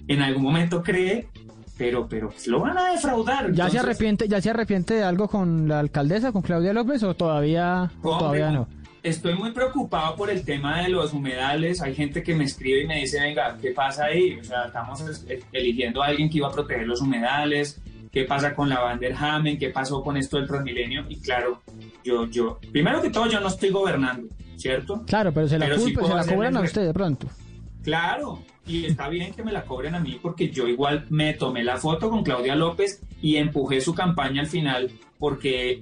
en algún momento cree, pero, pero pues lo van a defraudar. ¿Ya Entonces, se arrepiente, ya se arrepiente de algo con la alcaldesa, con Claudia López o todavía, o Hombre, todavía no? Estoy muy preocupado por el tema de los humedales. Hay gente que me escribe y me dice, venga, ¿qué pasa ahí? O sea, estamos es- eligiendo a alguien que iba a proteger los humedales. ¿Qué pasa con la Van der Hamen? ¿Qué pasó con esto del Transmilenio? Y claro, yo, yo, primero que todo, yo no estoy gobernando, ¿cierto? Claro, pero se la, Pero sí culpa, puedo se la hacerle cobran a usted de pronto. Claro, y está bien que me la cobren a mí porque yo igual me tomé la foto con Claudia López y empujé su campaña al final porque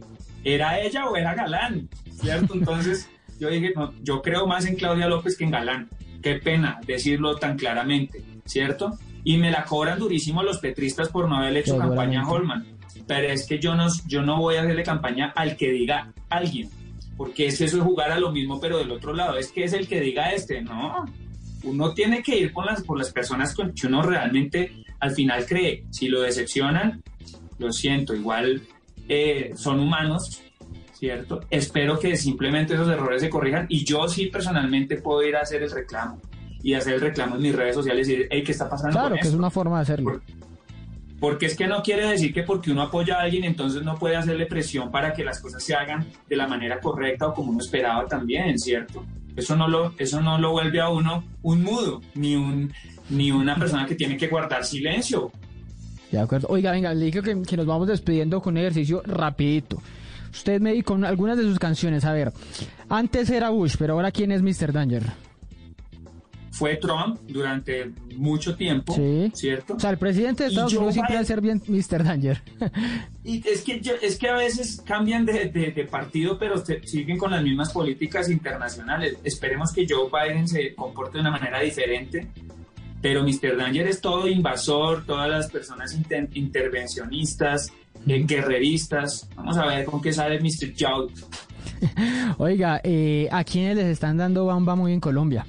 era ella o era Galán, ¿cierto? Entonces yo dije, no, yo creo más en Claudia López que en Galán. Qué pena decirlo tan claramente, ¿cierto? Y me la cobran durísimo los petristas por no haber hecho campaña a Holman. Pero es que yo no, yo no voy a hacerle campaña al que diga alguien, porque es eso es jugar a lo mismo, pero del otro lado. Es que es el que diga este, no. Uno tiene que ir con las, por las personas con que uno realmente al final cree. Si lo decepcionan, lo siento, igual eh, son humanos, ¿cierto? Espero que simplemente esos errores se corrijan y yo sí personalmente puedo ir a hacer el reclamo y hacer el reclamo en mis redes sociales y decir, hey, ¿qué está pasando Claro, con que es una forma de hacerlo. Porque es que no quiere decir que porque uno apoya a alguien entonces no puede hacerle presión para que las cosas se hagan de la manera correcta o como uno esperaba también, ¿cierto? Eso no lo, eso no lo vuelve a uno un mudo, ni, un, ni una persona que tiene que guardar silencio. De acuerdo. Oiga, venga, le digo que, que nos vamos despidiendo con un ejercicio rapidito. Usted me con algunas de sus canciones, a ver. Antes era Bush, pero ahora ¿quién es Mr. Danger? Fue Trump durante mucho tiempo, Sí. ¿cierto? O sea, el presidente de Estados Unidos siempre Biden- debe ser bien Mr. Danger. Y es que, yo- es que a veces cambian de, de- de partido, pero se- siguen con las mismas políticas internacionales. Esperemos que Joe Biden se comporte de una manera diferente. Pero Mr. Danger es todo invasor, todas las personas inter- intervencionistas, eh, guerreristas. Vamos a ver con qué sale Mr. Joe. Oiga, eh, ¿a quiénes les están dando bamba muy en Colombia?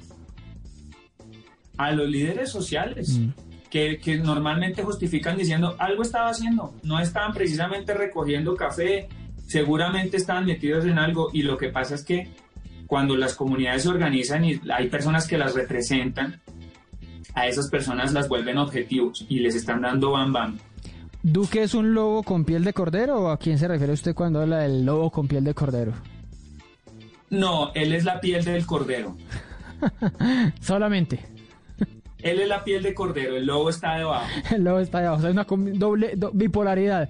A los líderes sociales. Mm. Que, que normalmente justifican diciendo algo estaba haciendo, no estaban precisamente recogiendo café, seguramente estaban metidos en algo y lo que pasa es que cuando las comunidades se organizan y hay personas que las representan, a esas personas las vuelven objetivos y les están dando bam bam. ¿Duque es un lobo con piel de cordero o a quién se refiere usted cuando habla del lobo con piel de cordero? No, él es la piel del cordero. Solamente. Él es la piel de cordero, el lobo está debajo. El lobo está debajo, o sea, es una com- doble do- bipolaridad.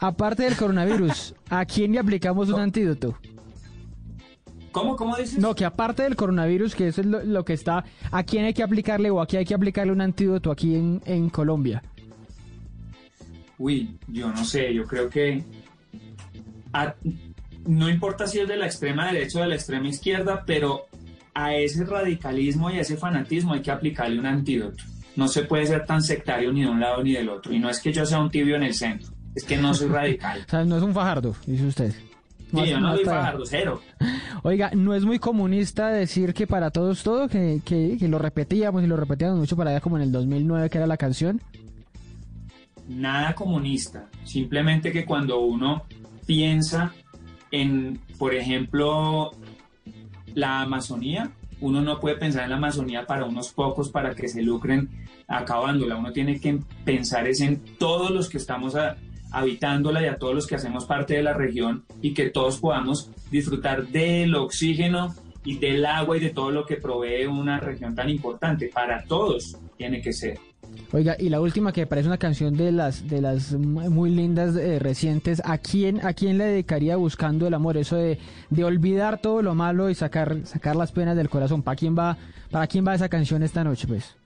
Aparte del coronavirus, ¿a quién le aplicamos un antídoto? ¿Cómo, cómo dices? No, que aparte del coronavirus, que eso es lo, lo que está, ¿a quién hay que aplicarle o aquí hay que aplicarle un antídoto aquí en, en Colombia? Uy, yo no sé, yo creo que a- no importa si es de la extrema derecha o de la extrema izquierda, pero a ese radicalismo y a ese fanatismo hay que aplicarle un antídoto. No se puede ser tan sectario ni de un lado ni del otro. Y no es que yo sea un tibio en el centro, es que no soy radical. O sea, no es un fajardo, dice usted. Sí, yo no soy cero. Oiga, no es muy comunista decir que para todos todo, que, que, que lo repetíamos y lo repetíamos mucho para allá como en el 2009 que era la canción. nada comunista, simplemente que cuando uno piensa en, por ejemplo, la Amazonía, uno no puede pensar en la Amazonía para unos pocos para que se lucren acabándola, uno tiene que pensar es en todos los que estamos a- habitándola y a todos los que hacemos parte de la región y que todos podamos disfrutar del oxígeno y del agua y de todo lo que provee una región tan importante. Para todos tiene que ser. Oiga, y la última que me parece una canción de las de las muy lindas eh, recientes, ¿a quién a quién le dedicaría buscando el amor? Eso de, de olvidar todo lo malo y sacar sacar las penas del corazón. ¿Para quién va para quién va esa canción esta noche, pues?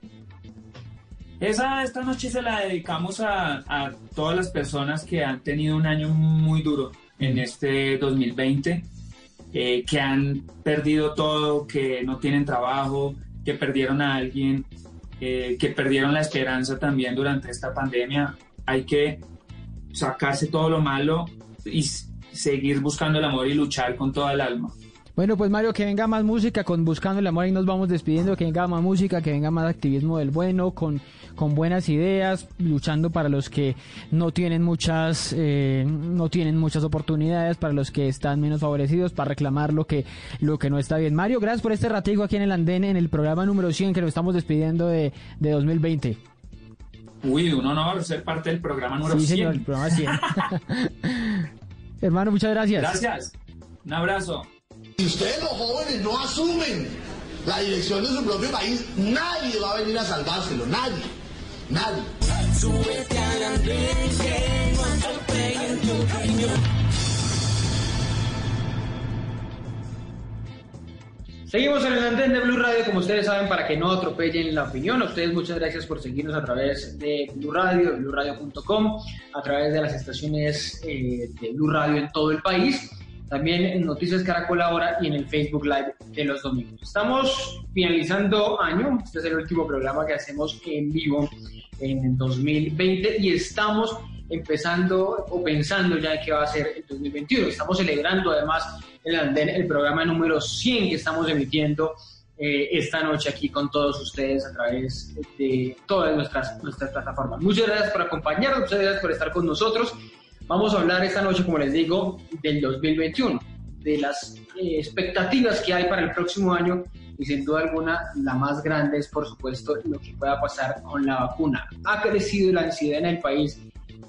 Esa, esta noche se la dedicamos a, a todas las personas que han tenido un año muy duro en este 2020, eh, que han perdido todo, que no tienen trabajo, que perdieron a alguien, eh, que perdieron la esperanza también durante esta pandemia. Hay que sacarse todo lo malo y seguir buscando el amor y luchar con toda el alma. Bueno, pues Mario, que venga más música con Buscando el Amor y nos vamos despidiendo, que venga más música, que venga más activismo del bueno, con, con buenas ideas, luchando para los que no tienen muchas, eh, no tienen muchas oportunidades, para los que están menos favorecidos, para reclamar lo que, lo que no está bien. Mario, gracias por este ratico aquí en el andén, en el programa número 100 que nos estamos despidiendo de, de 2020. Uy, un honor ser parte del programa número sí, 100. señor, el programa 100. Hermano, muchas gracias. Gracias. Un abrazo. Si ustedes los jóvenes no asumen la dirección de su propio país, nadie va a venir a salvárselo, nadie, nadie. Súbete al andén que no atropellen tu cañón. Seguimos en el andén de Blue Radio, como ustedes saben, para que no atropellen la opinión. A ustedes muchas gracias por seguirnos a través de Blue Radio, de BlueRadio.com, a través de las estaciones eh, de Blue Radio en todo el país. También en Noticias Caracol ahora y en el Facebook Live de los domingos. Estamos finalizando año, este es el último programa que hacemos en vivo en 2020 y estamos empezando o pensando ya qué va a ser el 2021. Estamos celebrando además el andén, el programa número 100 que estamos emitiendo eh, esta noche aquí con todos ustedes a través de todas nuestras, nuestras plataformas. Muchas gracias por acompañarnos, muchas gracias por estar con nosotros. Vamos a hablar esta noche, como les digo, del 2021, de las eh, expectativas que hay para el próximo año y sin duda alguna la más grande es por supuesto lo que pueda pasar con la vacuna. Ha crecido la ansiedad en el país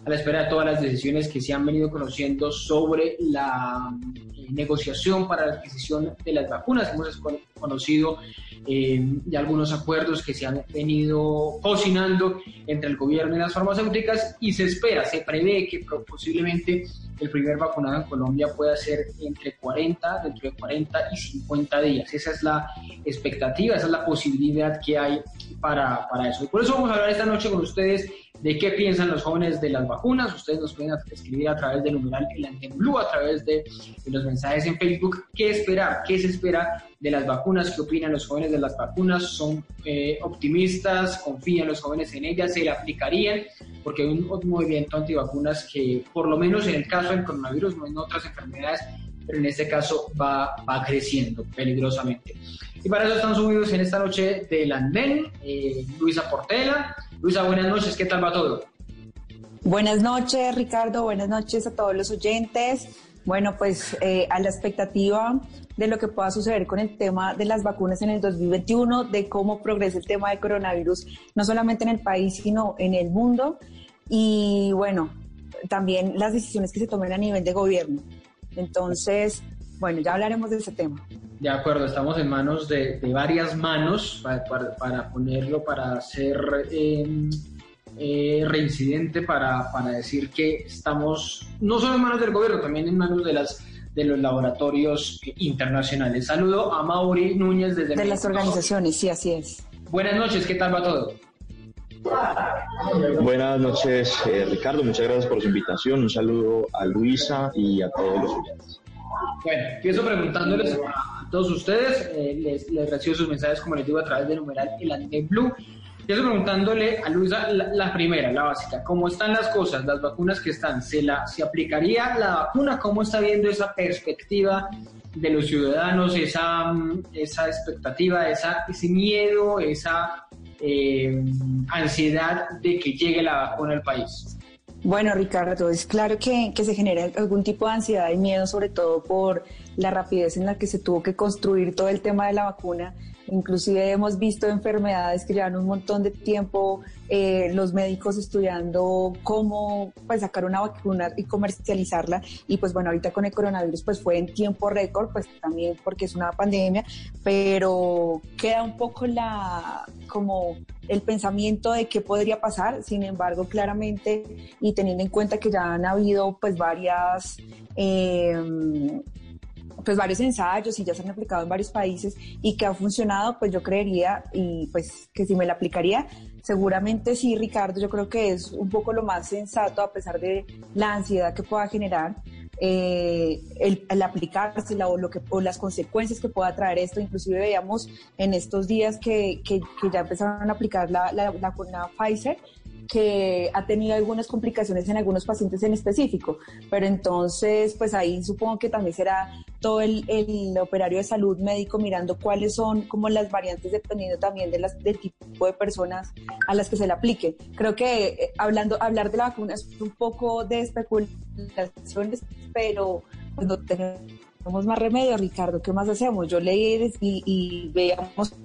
a la espera de todas las decisiones que se han venido conociendo sobre la negociación para la adquisición de las vacunas. Hemos con- conocido eh, ya algunos acuerdos que se han venido cocinando entre el gobierno y las farmacéuticas y se espera, se prevé que posiblemente el primer vacunado en Colombia pueda ser entre 40, dentro de 40 y 50 días. Esa es la expectativa, esa es la posibilidad que hay para, para eso. Y por eso vamos a hablar esta noche con ustedes de qué piensan los jóvenes de las vacunas. Ustedes nos pueden escribir a través del numeral El Blue, a través de, de los mensajes en Facebook. ¿Qué esperar? ¿Qué se espera de las vacunas? ¿Qué opinan los jóvenes de las vacunas? ¿Son eh, optimistas? ¿Confían los jóvenes en ellas? ¿Se le aplicarían? Porque hay un, un movimiento antivacunas que, por lo menos en el caso del coronavirus, no en otras enfermedades, pero en este caso va, va creciendo peligrosamente. Y para eso están subidos en esta noche del andén eh, Luisa Portela. Luisa, buenas noches, ¿qué tal va todo? Buenas noches, Ricardo. Buenas noches a todos los oyentes. Bueno, pues eh, a la expectativa de lo que pueda suceder con el tema de las vacunas en el 2021, de cómo progresa el tema del coronavirus, no solamente en el país, sino en el mundo. Y bueno, también las decisiones que se tomen a nivel de gobierno. Entonces, bueno, ya hablaremos de ese tema. De acuerdo, estamos en manos de, varias manos para, ponerlo, para ser em, eh, reincidente, para, para decir que estamos no solo en manos del gobierno, también en manos de las de los laboratorios internacionales. Saludo a Mauri Núñez desde... De las organizaciones, sí, así es. Buenas noches, ¿qué tal va todo? Buenas noches, eh, Ricardo. Muchas gracias por su invitación. Un saludo a Luisa y a todos los oyentes. Bueno, empiezo preguntándoles a todos ustedes. Eh, les, les, recibo sus mensajes, como les digo, a través del numeral El Anime Blue. Empiezo preguntándole a Luisa la, primera, la básica. ¿Cómo están las cosas, las vacunas que están? ¿Se, la, ¿Se aplicaría la vacuna? ¿Cómo está viendo esa perspectiva de los ciudadanos, esa, esa expectativa, esa, ese miedo, esa eh, ansiedad de que llegue la vacuna al país? Bueno, Ricardo, es claro que, que, se genera algún tipo de ansiedad y miedo, sobre todo por la rapidez en la que se tuvo que construir todo el tema de la vacuna Inclusive hemos visto enfermedades que llevan un montón de tiempo, eh, los médicos estudiando cómo pues, sacar una vacuna y comercializarla. Y pues bueno, ahorita con el coronavirus pues fue en tiempo récord, pues también porque es una pandemia, pero queda un poco la como el pensamiento de qué podría pasar. Sin embargo, claramente y teniendo en cuenta que ya han habido pues varias eh, pues varios ensayos y ya se han aplicado en varios países y que ha funcionado, pues yo creería y pues que si me la aplicaría, seguramente sí, Ricardo, yo creo que es un poco lo más sensato a pesar de la ansiedad que pueda generar. Eh, el, el, aplicársela o, lo que, o las consecuencias que pueda traer esto. Inclusive veíamos en estos días que, que, ya empezaron a aplicar la, la, la, la Pfizer que ha tenido algunas complicaciones en algunos pacientes en específico, pero entonces pues ahí supongo que también será todo el, el operario de salud médico mirando cuáles son como las variantes dependiendo también de las, del tipo de personas a las que se le aplique. Creo que eh, hablando, hablar de la vacuna es un poco de especulaciones, pero pues, no tenemos más remedio, Ricardo, ¿qué más hacemos? Yo leí y, y veíamos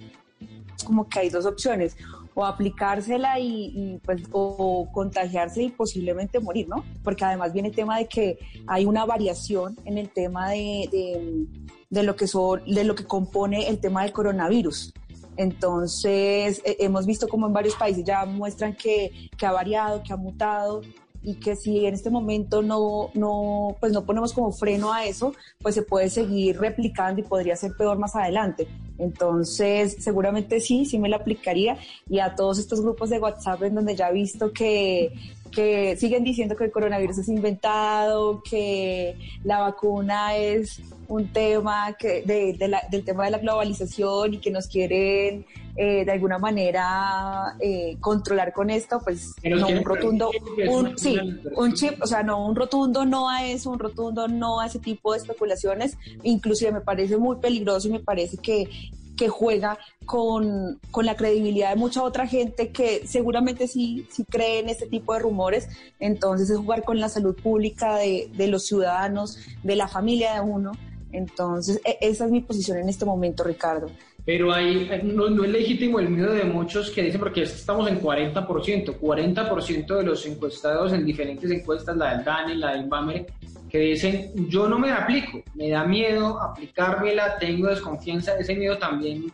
como que hay dos opciones o aplicársela y, pues o contagiarse y posiblemente morir, ¿no? Porque además viene el tema de que hay una variación en el tema de, de, lo que son, de lo que compone el tema del coronavirus. Entonces, hemos visto como en varios países ya muestran que, que ha variado, que ha mutado y que si en este momento no, no, pues no ponemos como freno a eso, pues se puede seguir replicando y podría ser peor más adelante. Entonces, seguramente sí, sí me la aplicaría y a todos estos grupos de WhatsApp en donde ya he visto que que siguen diciendo que el coronavirus es inventado, que la vacuna es un tema que del tema de la globalización y que nos quieren eh, de alguna manera eh, controlar con esto, pues no un rotundo, un, sí, un chip, o sea, no un rotundo no a eso, un rotundo no a ese tipo de especulaciones, inclusive me parece muy peligroso y me parece que, que juega con, con, la credibilidad de mucha otra gente que seguramente sí, sí cree en este tipo de rumores. Entonces es jugar con la salud pública de, de los ciudadanos, de la familia de uno. Entonces e, esa es mi posición en este momento, Ricardo. Pero hay, no, no, es legítimo el miedo de muchos que dicen, porque estamos en 40%, 40% de los encuestados en diferentes encuestas, la del DANE, la del INVAMER, que dicen, yo no me aplico, me da miedo aplicármela, tengo desconfianza, ese miedo también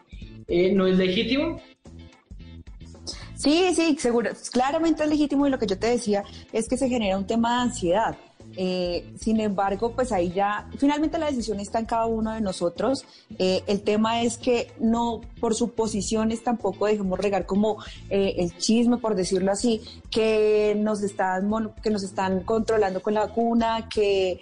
eh, no es legítimo. Sí, sí, seguro, claramente es legítimo y lo que yo te decía es que se genera un tema de ansiedad. Eh, sin embargo, pues ahí ya, finalmente la decisión está en cada uno de nosotros. Eh, el tema es que no, por suposiciones, tampoco dejemos regar como eh, el chisme, por decirlo así, que nos están, que nos están controlando con la vacuna, que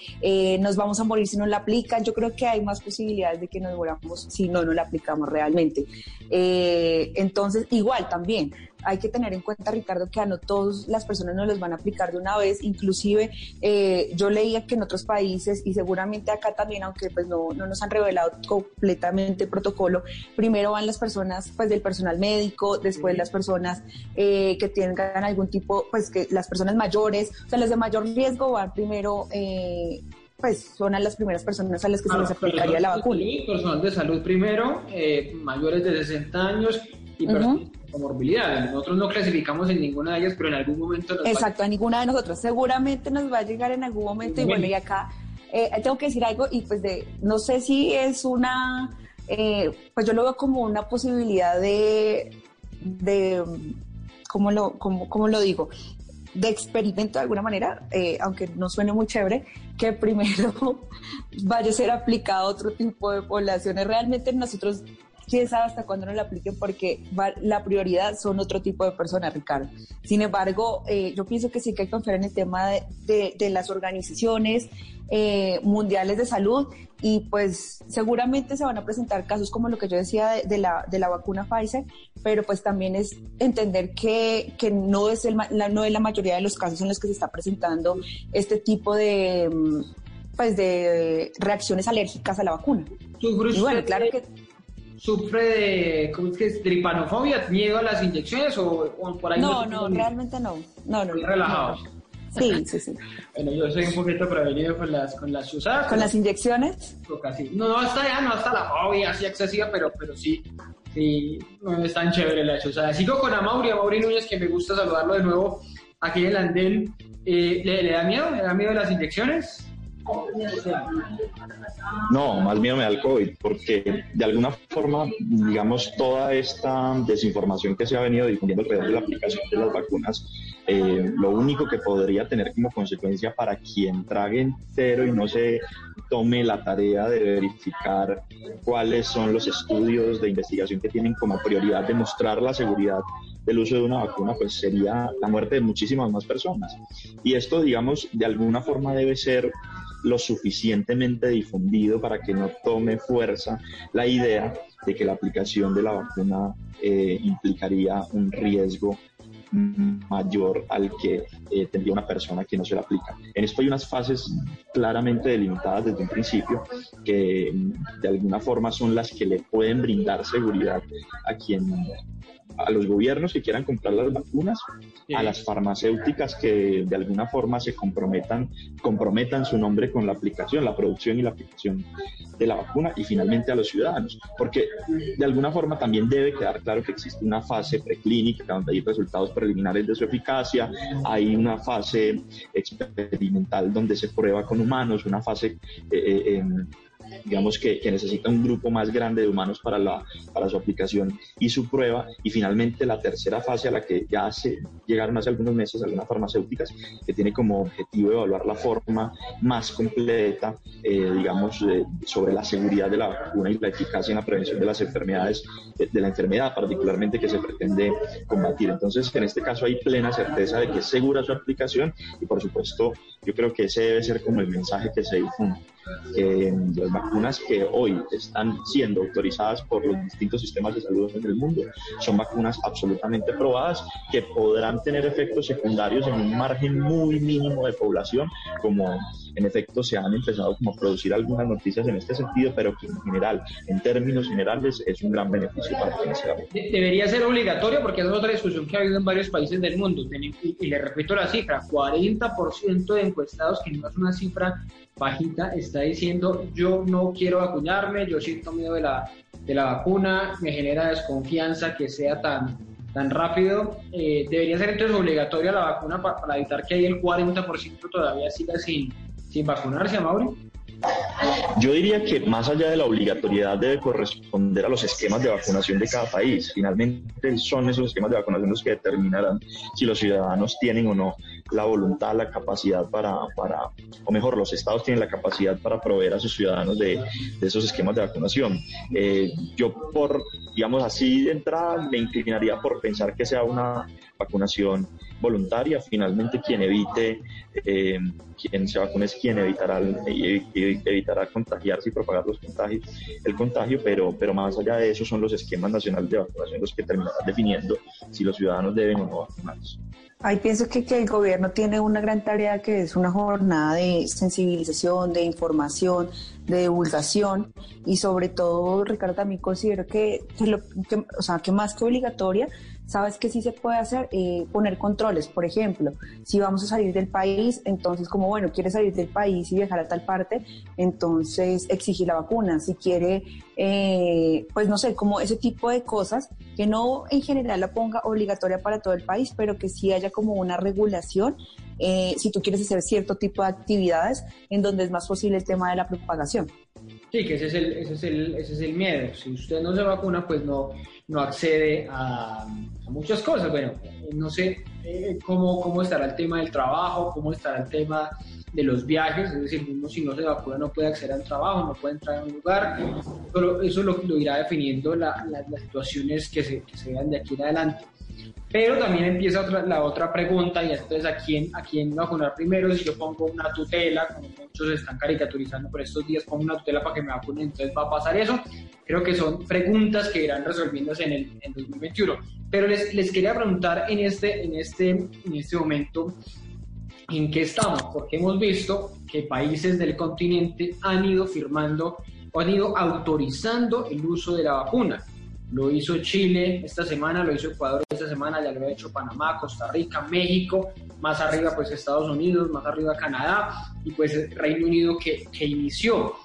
nos vamos a morir si no la aplican. Yo creo que hay más posibilidades de que nos moramos si no, no la aplicamos realmente. entonces, igual también, hay que tener en cuenta, Ricardo, que a no todas las personas no les van a aplicar de una vez. Inclusive eh, yo leía que en otros países y seguramente acá también, aunque pues no, no nos han revelado completamente el protocolo, primero van las personas pues del personal médico, después las personas eh, que tengan algún tipo, pues que las personas mayores, o sea, las de mayor riesgo van primero eh, pues son a las primeras personas a las que se les aplicaría la vacuna. Personal de salud primero, mayores de 60 años y personas comorbilidad. Nosotros no clasificamos en ninguna de ellas, pero en algún momento nos Exacto, a ninguna de nosotros. Seguramente nos va a llegar en algún momento y bueno, y acá eh, tengo que decir algo y pues de, no sé si es una, eh, pues yo lo veo como una posibilidad de, de ¿cómo lo, cómo, cómo lo digo? de experimento de alguna manera, eh, aunque no suene muy chévere, que primero vaya a ser aplicado a otro tipo de poblaciones. Realmente nosotros quién sabe hasta cuándo nos la apliquen porque la prioridad son otro tipo de personas, Ricardo. Sin embargo, eh, yo pienso que sí que hay que confiar en el tema de, de, las organizaciones eh, mundiales de salud y pues seguramente se van a presentar casos como lo que yo decía de, la, de la vacuna Pfizer, pero pues también es entender que, que no, es el, la, no es la mayoría de los casos en los que se está presentando este tipo de pues de reacciones alérgicas a la vacuna. Y bueno, claro que sufre de, ¿cómo es que es? Tripanofobia, miedo a las inyecciones o, por ahí. No, no, realmente no. No, no. Muy relajado. Sí, sí, sí. Bueno, yo soy un poquito prevenido con las, con las chuzadas. ¿Con las inyecciones? Casi. No, no hasta ya, no hasta la fobia así excesiva, pero, pero sí, sí, no es tan chévere la chuzada. Sigo con Amaury, Amaury Núñez, que me gusta saludarlo de nuevo aquí en el andén. Eh, ¿le, ¿Le da miedo? ¿Le da miedo las inyecciones? No, más miedo me da el COVID, porque de alguna forma, digamos, toda esta desinformación que se ha venido difundiendo alrededor de la aplicación de las vacunas, eh, lo único que podría tener como consecuencia para quien trague entero y no se tome la tarea de verificar cuáles son los estudios de investigación que tienen como prioridad demostrar la seguridad del uso de una vacuna, pues sería la muerte de muchísimas más personas. Y esto, digamos, de alguna forma debe ser lo suficientemente difundido para que no tome fuerza la idea de que la aplicación de la vacuna eh, implicaría un riesgo mayor al que eh, tendría una persona que no se la aplica. En esto hay unas fases claramente delimitadas desde un principio que de alguna forma son las que le pueden brindar seguridad a quien a los gobiernos que quieran comprar las vacunas, a las farmacéuticas que de alguna forma se comprometan, comprometan su nombre con la aplicación, la producción y la aplicación de la vacuna y finalmente a los ciudadanos, porque de alguna forma también debe quedar claro que existe una fase preclínica donde hay resultados preliminares de su eficacia, hay una fase experimental donde se prueba con humanos, una fase eh, eh digamos que, que, necesita un grupo más grande de humanos para, la, para su aplicación y su prueba. Y finalmente la tercera fase a la que ya se llegaron hace algunos meses algunas farmacéuticas, que tiene como objetivo evaluar la forma más completa, eh, digamos, sobre la seguridad de la vacuna y la eficacia en la prevención de las enfermedades, de, la enfermedad particularmente que se pretende combatir. Entonces, en este caso hay plena certeza de que es segura su aplicación y por supuesto yo creo que ese debe ser como el mensaje que se difunde que las vacunas que hoy están siendo autorizadas por los distintos sistemas de salud en el mundo. Son vacunas absolutamente probadas que podrán tener efectos secundarios en un margen muy mínimo de población, como en efecto se han empezado como a producir algunas noticias en este sentido, pero que en general, en términos generales, es un gran beneficio para quienes se Debería ser obligatorio porque es otra discusión que ha habido en varios países del mundo. Y, le repito la cifra, 40% de encuestados, que no es una cifra bajita, está diciendo yo no quiero vacunarme, yo siento miedo de la, de la vacuna, me genera desconfianza que sea tan, tan rápido. Eh, debería ser entonces obligatoria la vacuna para, para evitar que ahí el 40% todavía siga sin, sin vacunarse, Mauri? Yo diría que más allá de la obligatoriedad debe corresponder a los esquemas de vacunación de cada país. Finalmente son esos esquemas de vacunación los que determinarán si los ciudadanos tienen o no la voluntad, la capacidad para, para o mejor, los estados tienen la capacidad para proveer a sus ciudadanos de, esos esquemas de vacunación. Eh, yo por, digamos así de entrada, me inclinaría por pensar que sea una vacunación voluntaria. Finalmente, quien evite, eh, quien se vacune es quien evitará, evitará contagiarse y propagar los contagios, el contagio, pero, pero más allá de eso son los esquemas nacionales de vacunación los que terminarán definiendo si los ciudadanos deben o no vacunarse. Ahí pienso que, que, el gobierno tiene una gran tarea que es una jornada de sensibilización, de información, de divulgación y sobre todo, Ricardo, también considero que, lo, que, o sea, que más que obligatoria, ¿Sabes qué sí se puede hacer? Eh, poner controles. Por ejemplo, si vamos a salir del país, entonces como, bueno, quiere salir del país y viajar a tal parte, entonces exigir la vacuna. Si quiere, eh, pues no sé, como ese tipo de cosas, que no en general la ponga obligatoria para todo el país, pero que sí haya como una regulación eh, si tú quieres hacer cierto tipo de actividades en donde es más posible el tema de la propagación. Sí, que ese es el, ese es el, ese es el miedo. Si usted no se vacuna, pues no, no accede a, muchas cosas. Bueno, no sé eh, cómo, cómo estará el tema del trabajo, cómo estará el tema de los viajes, es decir, uno si no se vacuna no puede acceder al trabajo, no puede entrar a un lugar, pero eso lo, lo irá definiendo la, la, las situaciones que se, que se vean de aquí en adelante. Pero también empieza otra, la otra pregunta y entonces a quién, a quién vacunar primero, si yo pongo una tutela, como muchos están caricaturizando por estos días, pongo una tutela para que me vacunen, entonces va a pasar eso. Creo que son preguntas que irán resolviéndose en el en 2021. Pero les, les quería preguntar en este, en, este, en este momento, ¿en qué estamos? Porque hemos visto que países del continente han ido firmando o han ido autorizando el uso de la vacuna. Lo hizo Chile esta semana, lo hizo Ecuador esta semana, ya lo ha hecho Panamá, Costa Rica, México, más arriba pues Estados Unidos, más arriba Canadá y pues Reino Unido que, que inició.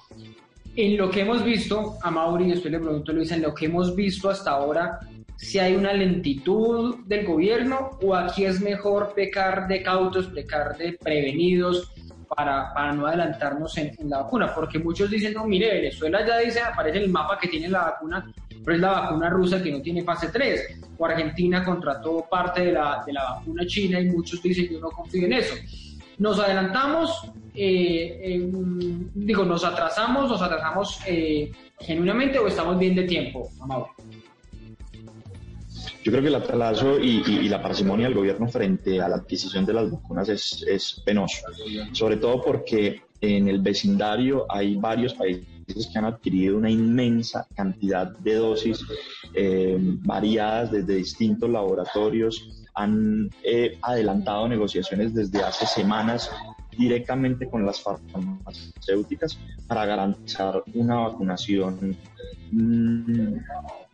En lo que hemos visto, a Mauri, después le pregunto Luis, en lo que hemos visto hasta ahora, si hay una lentitud del gobierno o aquí es mejor pecar de cautos, pecar de prevenidos para, para no adelantarnos en, la vacuna, porque muchos dicen, no, mire, Venezuela ya dice, aparece en el mapa que tiene la vacuna, pero es la vacuna rusa que no tiene fase 3, o Argentina contrató parte de la, de la vacuna china y muchos dicen, yo no confío en eso. Nos adelantamos, eh, digo, nos atrasamos, nos atrasamos eh, genuinamente o estamos bien de tiempo, Amado. Yo creo que el atraso y, la parsimonia del gobierno frente a la adquisición de las vacunas es, es penoso, sobre todo porque en el vecindario hay varios países que han adquirido una inmensa cantidad de dosis eh, variadas desde distintos laboratorios, han eh, adelantado negociaciones desde hace semanas directamente con las farmacéuticas para garantizar una vacunación mmm,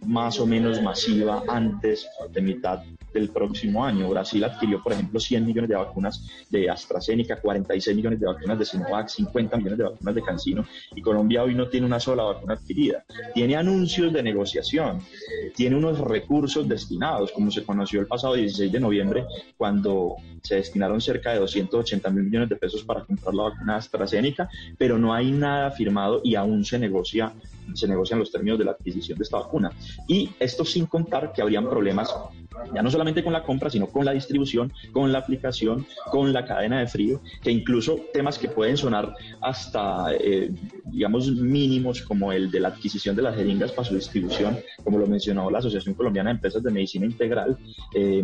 más o menos masiva antes de mitad del próximo año. Brasil adquirió, por ejemplo, 100 millones de vacunas de AstraZeneca, 46 millones de vacunas de Sinovac, 50 millones de vacunas de CanSino y Colombia hoy no tiene una sola vacuna adquirida. Tiene anuncios de negociación, tiene unos recursos destinados, como se conoció el pasado 16 de noviembre, cuando se destinaron cerca de 280 mil millones de pesos para comprar la vacuna AstraZeneca, pero no hay nada firmado y aún se negocia se negocian los términos de la adquisición de esta vacuna. Y esto sin contar que habrían problemas ya no solamente con la compra, sino con la distribución, con la aplicación, con la cadena de frío, que incluso temas que pueden sonar hasta, eh, digamos, mínimos, como el de la adquisición de las jeringas para su distribución, como lo mencionó la Asociación Colombiana de Empresas de Medicina Integral, eh,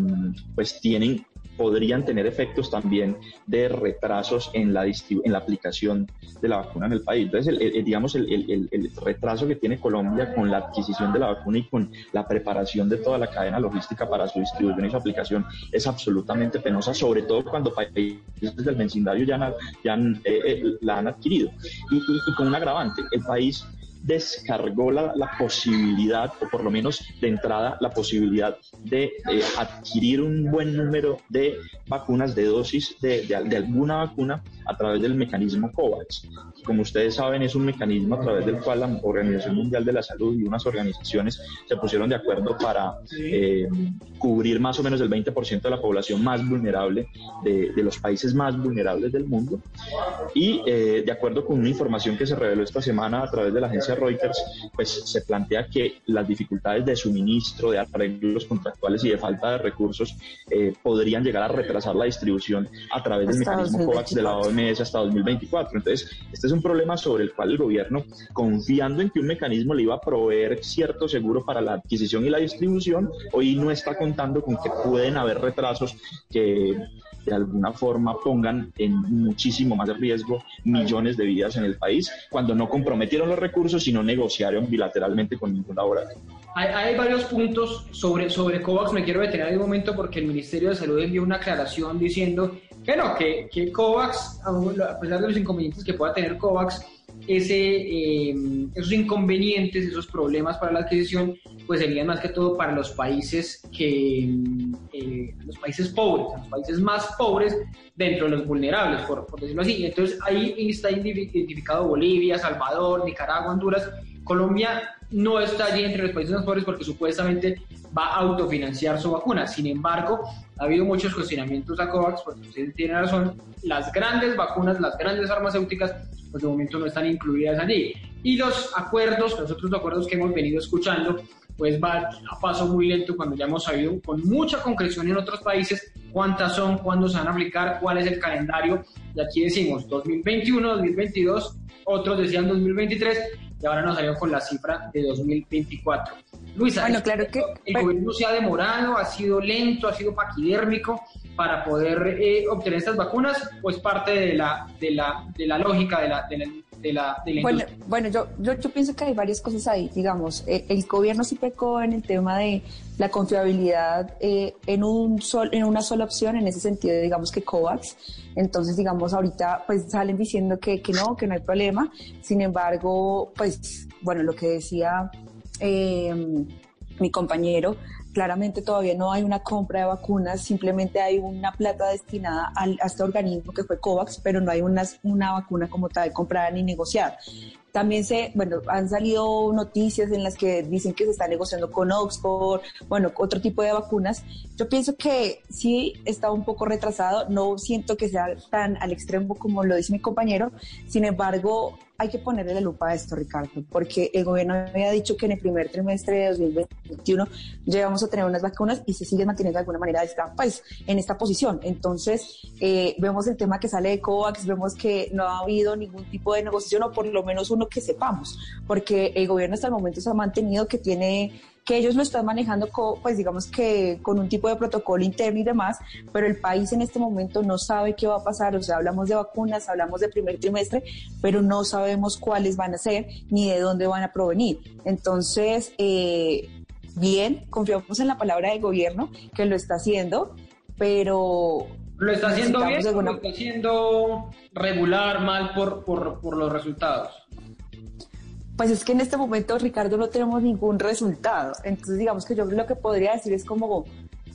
pues tienen podrían tener efectos también de retrasos en la, en la aplicación de la vacuna en el país. Entonces, el, el, digamos, el, el, retraso que tiene Colombia con la adquisición de la vacuna y con la preparación de toda la cadena logística para su distribución y su aplicación es absolutamente penosa, sobre todo cuando países del vecindario ya, ya han, eh, eh, la han adquirido. Y, y, y con un agravante, el país descargó la, la, posibilidad, o por lo menos de entrada, la posibilidad de eh, adquirir un buen número de vacunas, de dosis de, de, de, alguna vacuna a través del mecanismo COVAX. Como ustedes saben, es un mecanismo a través del cual la Organización Mundial de la Salud y unas organizaciones se pusieron de acuerdo para eh, cubrir más o menos el 20% de la población más vulnerable de, de, los países más vulnerables del mundo. Y eh, de acuerdo con una información que se reveló esta semana a través de la agencia Reuters, pues se plantea que las dificultades de suministro, de arreglos contractuales y de falta de recursos eh, podrían llegar a retrasar la distribución a través del mecanismo COVAX de la OMS hasta 2024. Entonces, este es un problema sobre el cual el gobierno, confiando en que un mecanismo le iba a proveer cierto seguro para la adquisición y la distribución, hoy no está contando con que pueden haber retrasos que de alguna forma pongan en muchísimo más riesgo millones de vidas en el país cuando no comprometieron los recursos y no negociaron bilateralmente con ningún laboratorio. Hay, hay, varios puntos sobre, sobre COVAX, me quiero detener en un momento porque el Ministerio de Salud envió una aclaración diciendo que no, que, que COVAX, a pesar de los inconvenientes que pueda tener COVAX, ese, eh, esos inconvenientes, esos problemas para la adquisición, pues serían más que todo para los países que eh, los países pobres, los países más pobres dentro de los vulnerables, por, por decirlo así. Entonces ahí está identificado Bolivia, Salvador, Nicaragua, Honduras. Colombia no está allí entre los países más pobres porque supuestamente va a autofinanciar su vacuna. Sin embargo, ha habido muchos cuestionamientos a COVAX, porque ustedes tienen razón, las grandes vacunas, las grandes farmacéuticas, pues de momento no están incluidas allí. Y los acuerdos, los otros acuerdos que hemos venido escuchando, pues va a paso muy lento cuando ya hemos sabido con mucha concreción en otros países cuántas son, cuándo se van a aplicar, cuál es el calendario. Y aquí decimos 2021, 2022, otros decían 2023 y ahora nos salió con la cifra de 2024. Luisa, bueno, claro que el gobierno se ha demorado, ha sido lento, ha sido paquidérmico para poder eh, obtener estas vacunas, pues parte de la, de la, de la lógica de la, de la, de la, de la bueno, bueno yo, yo, yo, pienso que hay varias cosas ahí, digamos, eh, el gobierno sí pecó en el tema de la confiabilidad eh, en, un sol, en una sola opción, en ese sentido, digamos que COVAX, entonces, digamos, ahorita pues salen diciendo que, que no, que no hay problema, sin embargo, pues, bueno, lo que decía eh, mi compañero, claramente todavía no hay una compra de vacunas, simplemente hay una plata destinada al, a este organismo que fue COVAX, pero no hay una, una vacuna como tal comprada ni negociada. También se, bueno, han salido noticias en las que dicen que se está negociando con Oxford, bueno, otro tipo de vacunas. Yo pienso que sí está un poco retrasado, no siento que sea tan al extremo como lo dice mi compañero, sin embargo, hay que ponerle la lupa a esto, Ricardo, porque el gobierno había dicho que en el primer trimestre de 2021 ya vamos a tener unas vacunas y se sigue manteniendo de alguna manera esta, pues, en esta posición. Entonces, eh, vemos el tema que sale de COVAX, vemos que no ha habido ningún tipo de negociación o por lo menos uno que sepamos, porque el gobierno hasta el momento se ha mantenido que tiene que ellos lo están manejando, pues digamos que con un tipo de protocolo interno y demás, pero el país en este momento no sabe qué va a pasar, o sea, hablamos de vacunas, hablamos de primer trimestre, pero no sabemos cuáles van a ser ni de dónde van a provenir. Entonces, eh, bien, confiamos en la palabra del gobierno que lo está haciendo, pero... ¿Lo está haciendo bien o lo está haciendo regular, mal por, por, por los resultados? Pues es que en este momento, Ricardo, no tenemos ningún resultado. Entonces, digamos que yo lo que podría decir es como,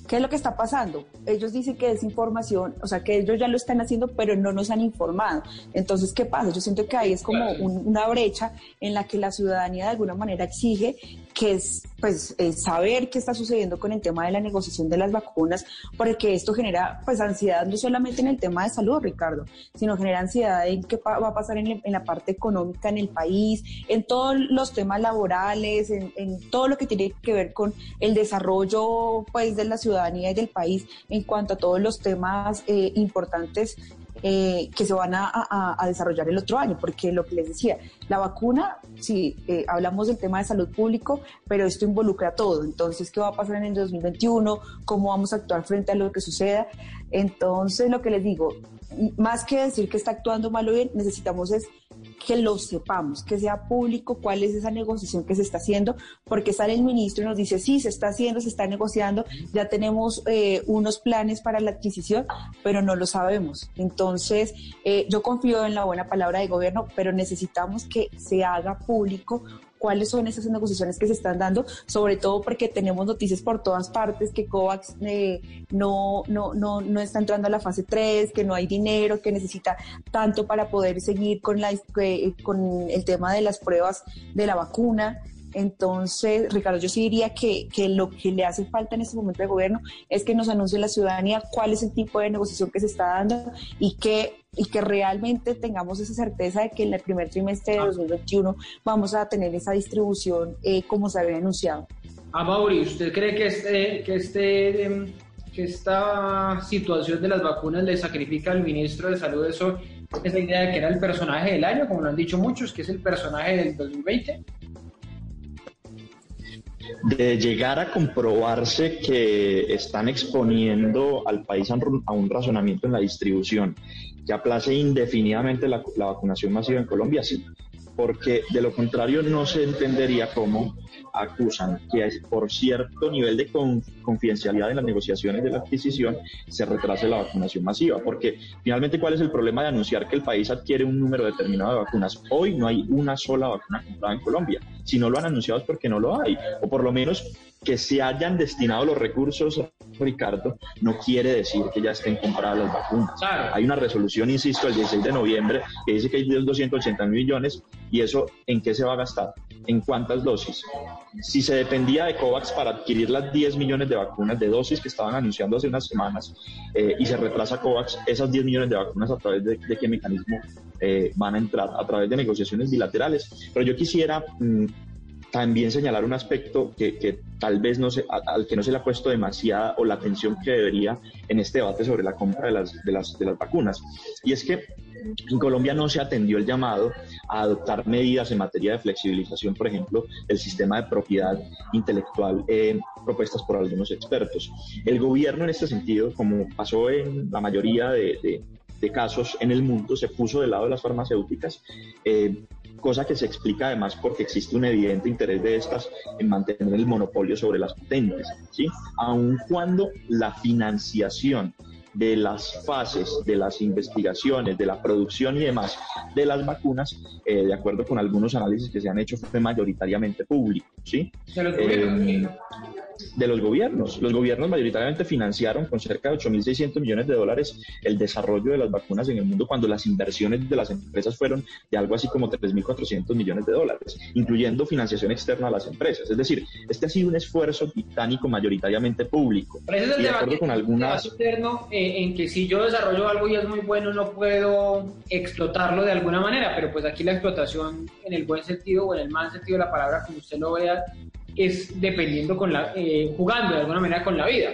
¿qué es lo que está pasando? Ellos dicen que es información, o sea, que ellos ya lo están haciendo, pero no nos han informado. Entonces, ¿qué pasa? Yo siento que ahí es como una brecha en la que la ciudadanía de alguna manera exige que es pues saber qué está sucediendo con el tema de la negociación de las vacunas, porque esto genera pues ansiedad no solamente en el tema de salud, Ricardo, sino genera ansiedad en qué va a pasar en, la parte económica en el país, en todos los temas laborales, en, todo lo que tiene que ver con el desarrollo pues de la ciudadanía y del país en cuanto a todos los temas eh, importantes eh, que se van a, desarrollar el otro año, porque lo que les decía, la vacuna, sí, eh, hablamos del tema de salud público, pero esto involucra todo. Entonces, ¿qué va a pasar en el 2021? ¿Cómo vamos a actuar frente a lo que suceda? Entonces, lo que les digo, más que decir que está actuando mal o bien, necesitamos es que lo sepamos, que sea público cuál es esa negociación que se está haciendo, porque sale el ministro y nos dice, sí, se está haciendo, se está negociando, ya tenemos eh, unos planes para la adquisición, pero no lo sabemos. Entonces, eh, yo confío en la buena palabra del gobierno, pero necesitamos que se haga público cuáles son esas negociaciones que se están dando, sobre todo porque tenemos noticias por todas partes que COVAX eh, no, no, no, no está entrando a la fase 3, que no hay dinero, que necesita tanto para poder seguir con, la, eh, con el tema de las pruebas de la vacuna. Entonces, Ricardo, yo sí diría que, que, lo que le hace falta en este momento de gobierno es que nos anuncie la ciudadanía cuál es el tipo de negociación que se está dando y que y que realmente tengamos esa certeza de que en el primer trimestre de 2021 ah. vamos a tener esa distribución eh, como se había anunciado. A ah, Mauri, ¿usted cree que este, que este em, que esta situación de las vacunas le sacrifica al ministro de Salud eso esa idea de que era el personaje del año, como lo han dicho muchos, que es el personaje del 2020? De llegar a comprobarse que están exponiendo al país a un razonamiento en la distribución que aplace indefinidamente la, la vacunación masiva en Colombia, sí porque de lo contrario no se entendería cómo acusan que por cierto nivel de confidencialidad en las negociaciones de la adquisición se retrase la vacunación masiva, porque finalmente cuál es el problema de anunciar que el país adquiere un número determinado de vacunas. Hoy no hay una sola vacuna comprada en Colombia. Si no lo han anunciado es porque no lo hay, o por lo menos que se hayan destinado los recursos, Ricardo, no quiere decir que ya estén compradas las vacunas. Hay una resolución, insisto, el 16 de noviembre que dice que hay 280 millones y eso en qué se va a gastar. ¿En cuántas dosis? Si se dependía de COVAX para adquirir las 10 millones de vacunas de dosis que estaban anunciando hace unas semanas eh, y se retrasa COVAX, esas 10 millones de vacunas a través de, qué mecanismo eh, van a entrar? A través de negociaciones bilaterales. Pero yo quisiera mm, también señalar un aspecto que, tal vez no se, al que no se le ha puesto demasiada o la atención que debería en este debate sobre la compra de las, de las, de las vacunas. Y es que en Colombia no se atendió el llamado a adoptar medidas en materia de flexibilización, por ejemplo, del sistema de propiedad intelectual eh, propuestas por algunos expertos. El gobierno en este sentido, como pasó en la mayoría de, casos en el mundo, se puso del lado de las farmacéuticas. Eh, cosa que se explica además porque existe un evidente interés de estas en mantener el monopolio sobre las patentes, ¿sí? aun cuando la financiación de las fases, de las investigaciones, de la producción y demás de las vacunas, eh, de acuerdo con algunos análisis que se han hecho, fue mayoritariamente público, ¿sí? de los gobiernos. Los gobiernos mayoritariamente financiaron con cerca de 8.600 millones de dólares el desarrollo de las vacunas en el mundo cuando las inversiones de las empresas fueron de algo así como 3.400 millones de dólares, incluyendo financiación externa a las empresas. Es decir, este ha sido un esfuerzo titánico mayoritariamente público. y de acuerdo con algunas... Interno, eh, en que si yo desarrollo algo y es muy bueno, no puedo explotarlo de alguna manera, pero pues aquí la explotación en el buen sentido o en el mal sentido de la palabra, como usted lo vea, es dependiendo con la, eh, jugando de alguna manera con la vida.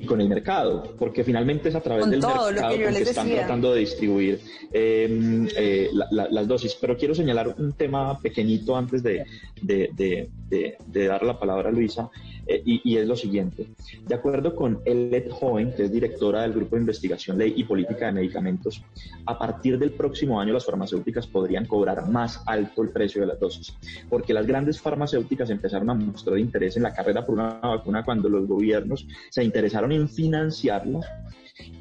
Y con el mercado, porque finalmente es a través del mercado que, están tratando de distribuir em, eh, las dosis. Pero quiero señalar un tema pequeñito antes de, de, de dar la palabra a Luisa, eh, y, es lo siguiente. De acuerdo con Elet Hohen, que es directora del Grupo de Investigación, Ley y Política de Medicamentos, a partir del próximo año las farmacéuticas podrían cobrar más alto el precio de las dosis, porque las grandes farmacéuticas empezaron a mostrar interés en la carrera por una vacuna cuando los gobiernos se interesaron en financiarla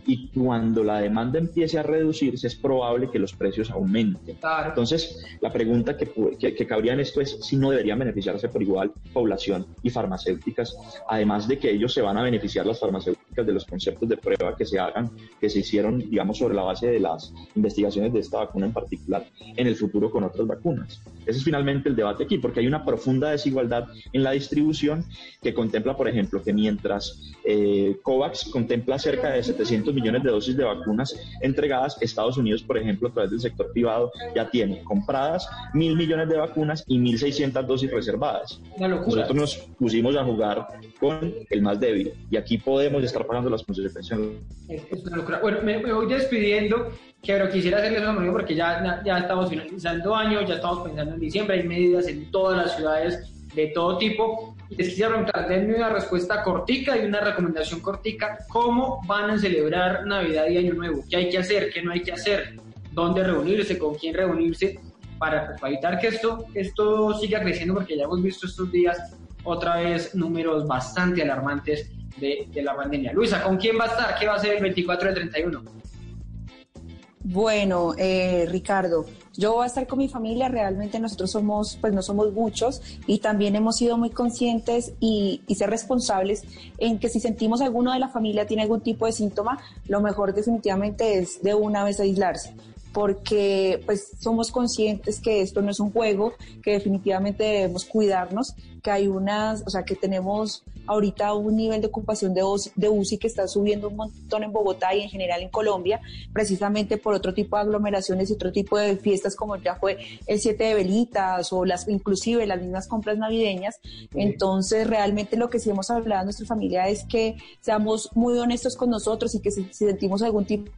y cuando la demanda empiece a reducirse es probable que los precios aumenten. Entonces, la pregunta que, que, cabría en esto es si no deberían beneficiarse por igual población y farmacéuticas, además de que ellos se van a beneficiar las farmacéuticas de los conceptos de prueba que se hagan, que se hicieron, digamos, sobre la base de las investigaciones de esta vacuna en particular en el futuro con otras vacunas. Ese es finalmente el debate aquí, porque hay una profunda desigualdad en la distribución que contempla, por ejemplo, que mientras eh, COVAX contempla cerca de 700 millones de dosis de vacunas entregadas, Estados Unidos, por ejemplo, a través del sector privado, ya tiene compradas mil millones de vacunas y 1.600 dosis reservadas. Nosotros nos pusimos a jugar con el más débil y aquí podemos estar pagando las consecuencias. Es una locura. Bueno, me, voy despidiendo, pero quisiera hacerles una pregunta porque ya, ya estamos finalizando año, ya estamos pensando en diciembre, hay medidas en todas las ciudades de todo tipo. Les quisiera preguntar, denme una respuesta cortica y una recomendación cortica. ¿Cómo van a celebrar Navidad y Año Nuevo? ¿Qué hay que hacer? ¿Qué no hay que hacer? ¿Dónde reunirse? ¿Con quién reunirse? Para, pues, evitar que esto, esto siga creciendo, porque ya hemos visto estos días otra vez números bastante alarmantes de, de la pandemia. Luisa, ¿con quién va a estar? ¿Qué va a ser el 24 de 31? Bueno, eh, Ricardo, yo voy a estar con mi familia, realmente nosotros somos, pues no somos muchos y también hemos sido muy conscientes y, ser responsables en que si sentimos alguno de la familia tiene algún tipo de síntoma, lo mejor definitivamente es de una vez aislarse porque pues somos conscientes que esto no es un juego, que definitivamente debemos cuidarnos, que hay unas, o sea, que tenemos ahorita un nivel de ocupación de UCI, de UCI que está subiendo un montón en Bogotá y en general en Colombia, precisamente por otro tipo de aglomeraciones y otro tipo de fiestas como ya fue el 7 de velitas o las inclusive las mismas compras navideñas. Entonces, realmente lo que sí hemos hablado en nuestra familia es que seamos muy honestos con nosotros y que si sentimos algún tipo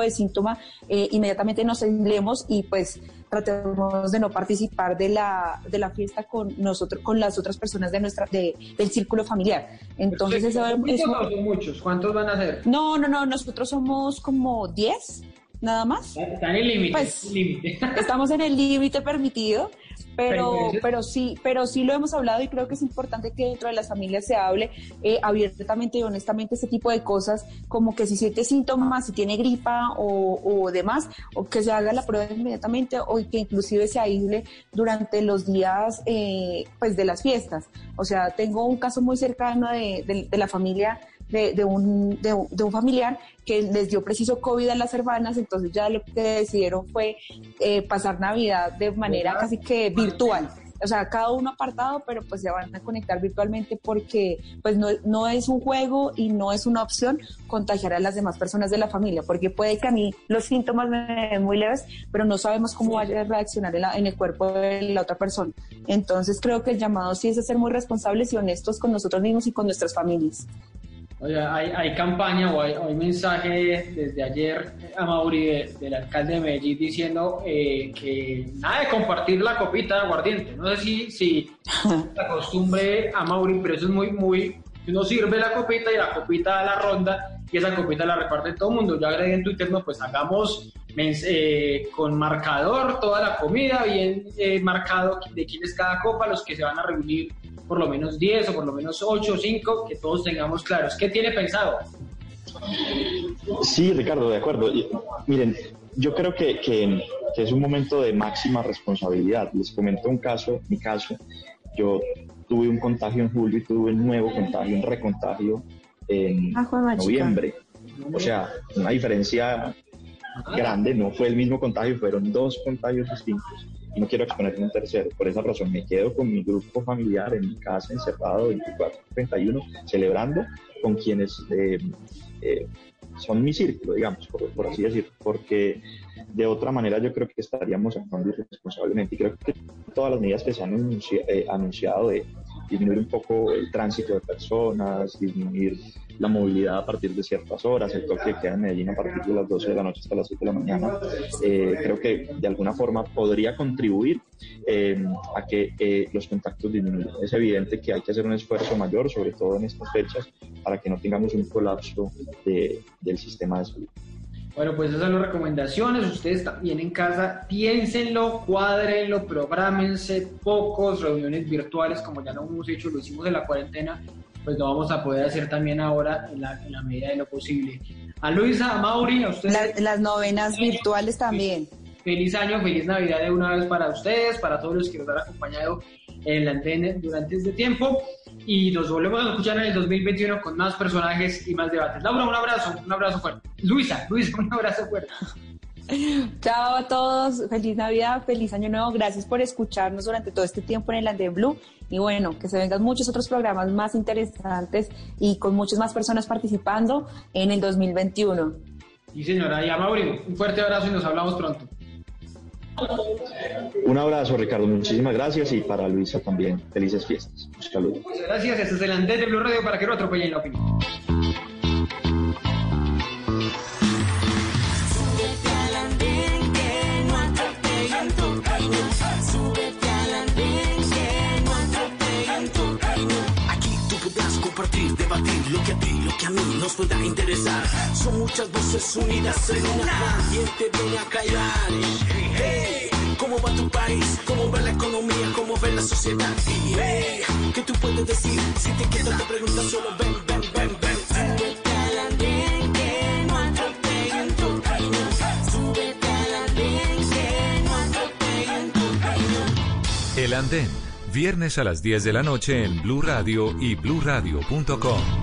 de síntoma, eh, inmediatamente nos aislemos y pues tratemos de no participar de la, de la fiesta con nosotros, con las otras personas de nuestra, de, del círculo familiar. Entonces, eso, es, muchos? ¿Cuántos van a ser? No, no, no, nosotros somos como 10 nada más. Está en el límite. Pues, estamos en el límite permitido. Pero, pero sí, pero sí lo hemos hablado y creo que es importante que dentro de las familias se hable eh, abiertamente y honestamente este tipo de cosas, como que si siente síntomas, si tiene gripa o, o demás, o que se haga la prueba inmediatamente o que inclusive se aísle durante los días eh, pues de las fiestas. O sea, tengo un caso muy cercano de, de, de la familia de, de, un, de, un- de un familiar que les dio preciso COVID a las hermanas, entonces ya lo que decidieron fue eh, pasar Navidad de manera casi que virtual. O sea, cada uno apartado, pero pues se van a conectar virtualmente porque pues no, no es un juego y no es una opción contagiar a las demás personas de la familia, porque puede que a mí los síntomas me den muy leves, pero no sabemos cómo vaya a reaccionar en, la- en el cuerpo de la otra persona. Entonces creo que el llamado sí es a ser muy responsables y honestos con nosotros mismos y con nuestras familias. Hay, hay campaña o hay, hay mensaje desde ayer a Mauri de- del alcalde de Medellín diciendo eh, que nada de compartir la copita de aguardiente. No sé si, si la costumbre a Mauri, pero eso es muy, muy. Uno sirve la copita y la copita da la ronda y esa copita la reparte todo el mundo. Yo agregué en Twitter, no, pues hagamos eh, con marcador toda la comida, bien eh, marcado de quién es cada copa, los que se van a reunir por lo menos 10 o por lo menos 8 o 5, que todos tengamos claros. ¿Qué tiene pensado? Sí, Ricardo, de acuerdo. Miren, yo creo que, que- que es un momento de máxima responsabilidad. Les comento un caso, mi caso. Yo tuve un contagio en julio y tuve un nuevo contagio, un recontagio en Ah, noviembre. O sea, una diferencia grande, no fue el mismo contagio, fueron dos contagios distintos. No quiero exponerme un tercero. Por esa razón me quedo con mi grupo familiar en mi casa, encerrado 24-31, celebrando con quienes eh, eh, son mi círculo, digamos, por, así decirlo. Porque de otra manera yo creo que estaríamos actuando irresponsablemente. Y creo que todas las medidas que se han eh, anunciado de disminuir un poco el tránsito de personas, disminuir la movilidad a partir de ciertas horas, el toque de queda en Medellín a partir de las 12 de la noche hasta las 7 de la mañana, eh, creo que de alguna forma podría contribuir eh, a que eh, los contactos disminuyan. Es evidente que hay que hacer un esfuerzo mayor, sobre todo en estas fechas, para que no tengamos un colapso de- del sistema de salud. Bueno, pues esas son las recomendaciones. Ustedes también en casa, piénsenlo, cuádrenlo, programense, pocos reuniones virtuales, como ya lo hemos hecho, lo hicimos en la cuarentena, pues lo vamos a poder hacer también ahora en la, en la medida de lo posible. A Luisa, a Mauri, a ustedes. La- las novenas virtuales también. Feliz año, feliz Navidad de una vez para ustedes, para todos los que nos han acompañado en la antena durante este tiempo. Y nos volvemos a escuchar en el 2021 con más personajes y más debates. Laura, un abrazo, un abrazo fuerte. Luisa, Luisa, un abrazo fuerte. Chao a todos, feliz Navidad, feliz Año Nuevo, gracias por escucharnos durante todo este tiempo en el Andén Blue y bueno, que se vengan muchos otros programas más interesantes y con muchas más personas participando en el 2021. Y señora, y a Mauri, un fuerte abrazo y nos hablamos pronto. Un abrazo, Ricardo, muchísimas gracias y para Luisa también, felices fiestas. Un saludo. Muchas gracias, este es el Andén de Blue Radio para que no atropellen la opinión. Debatir lo que a ti, lo que a mí nos pueda interesar. Son muchas voces unidas en una. ¿Quién te viene a callar? Hey, ¿cómo va tu país? ¿Cómo va la economía? ¿Cómo va la sociedad? Y hey, ¿qué tú puedes decir? Si te quedas te preguntas solo ven, ven, ven, ven. Súbete que no atropellen tu opinión. Súbete andén que no atropellen tu opinión. El Andén, viernes a las 10 de la noche en Blue Radio y bluradio.com.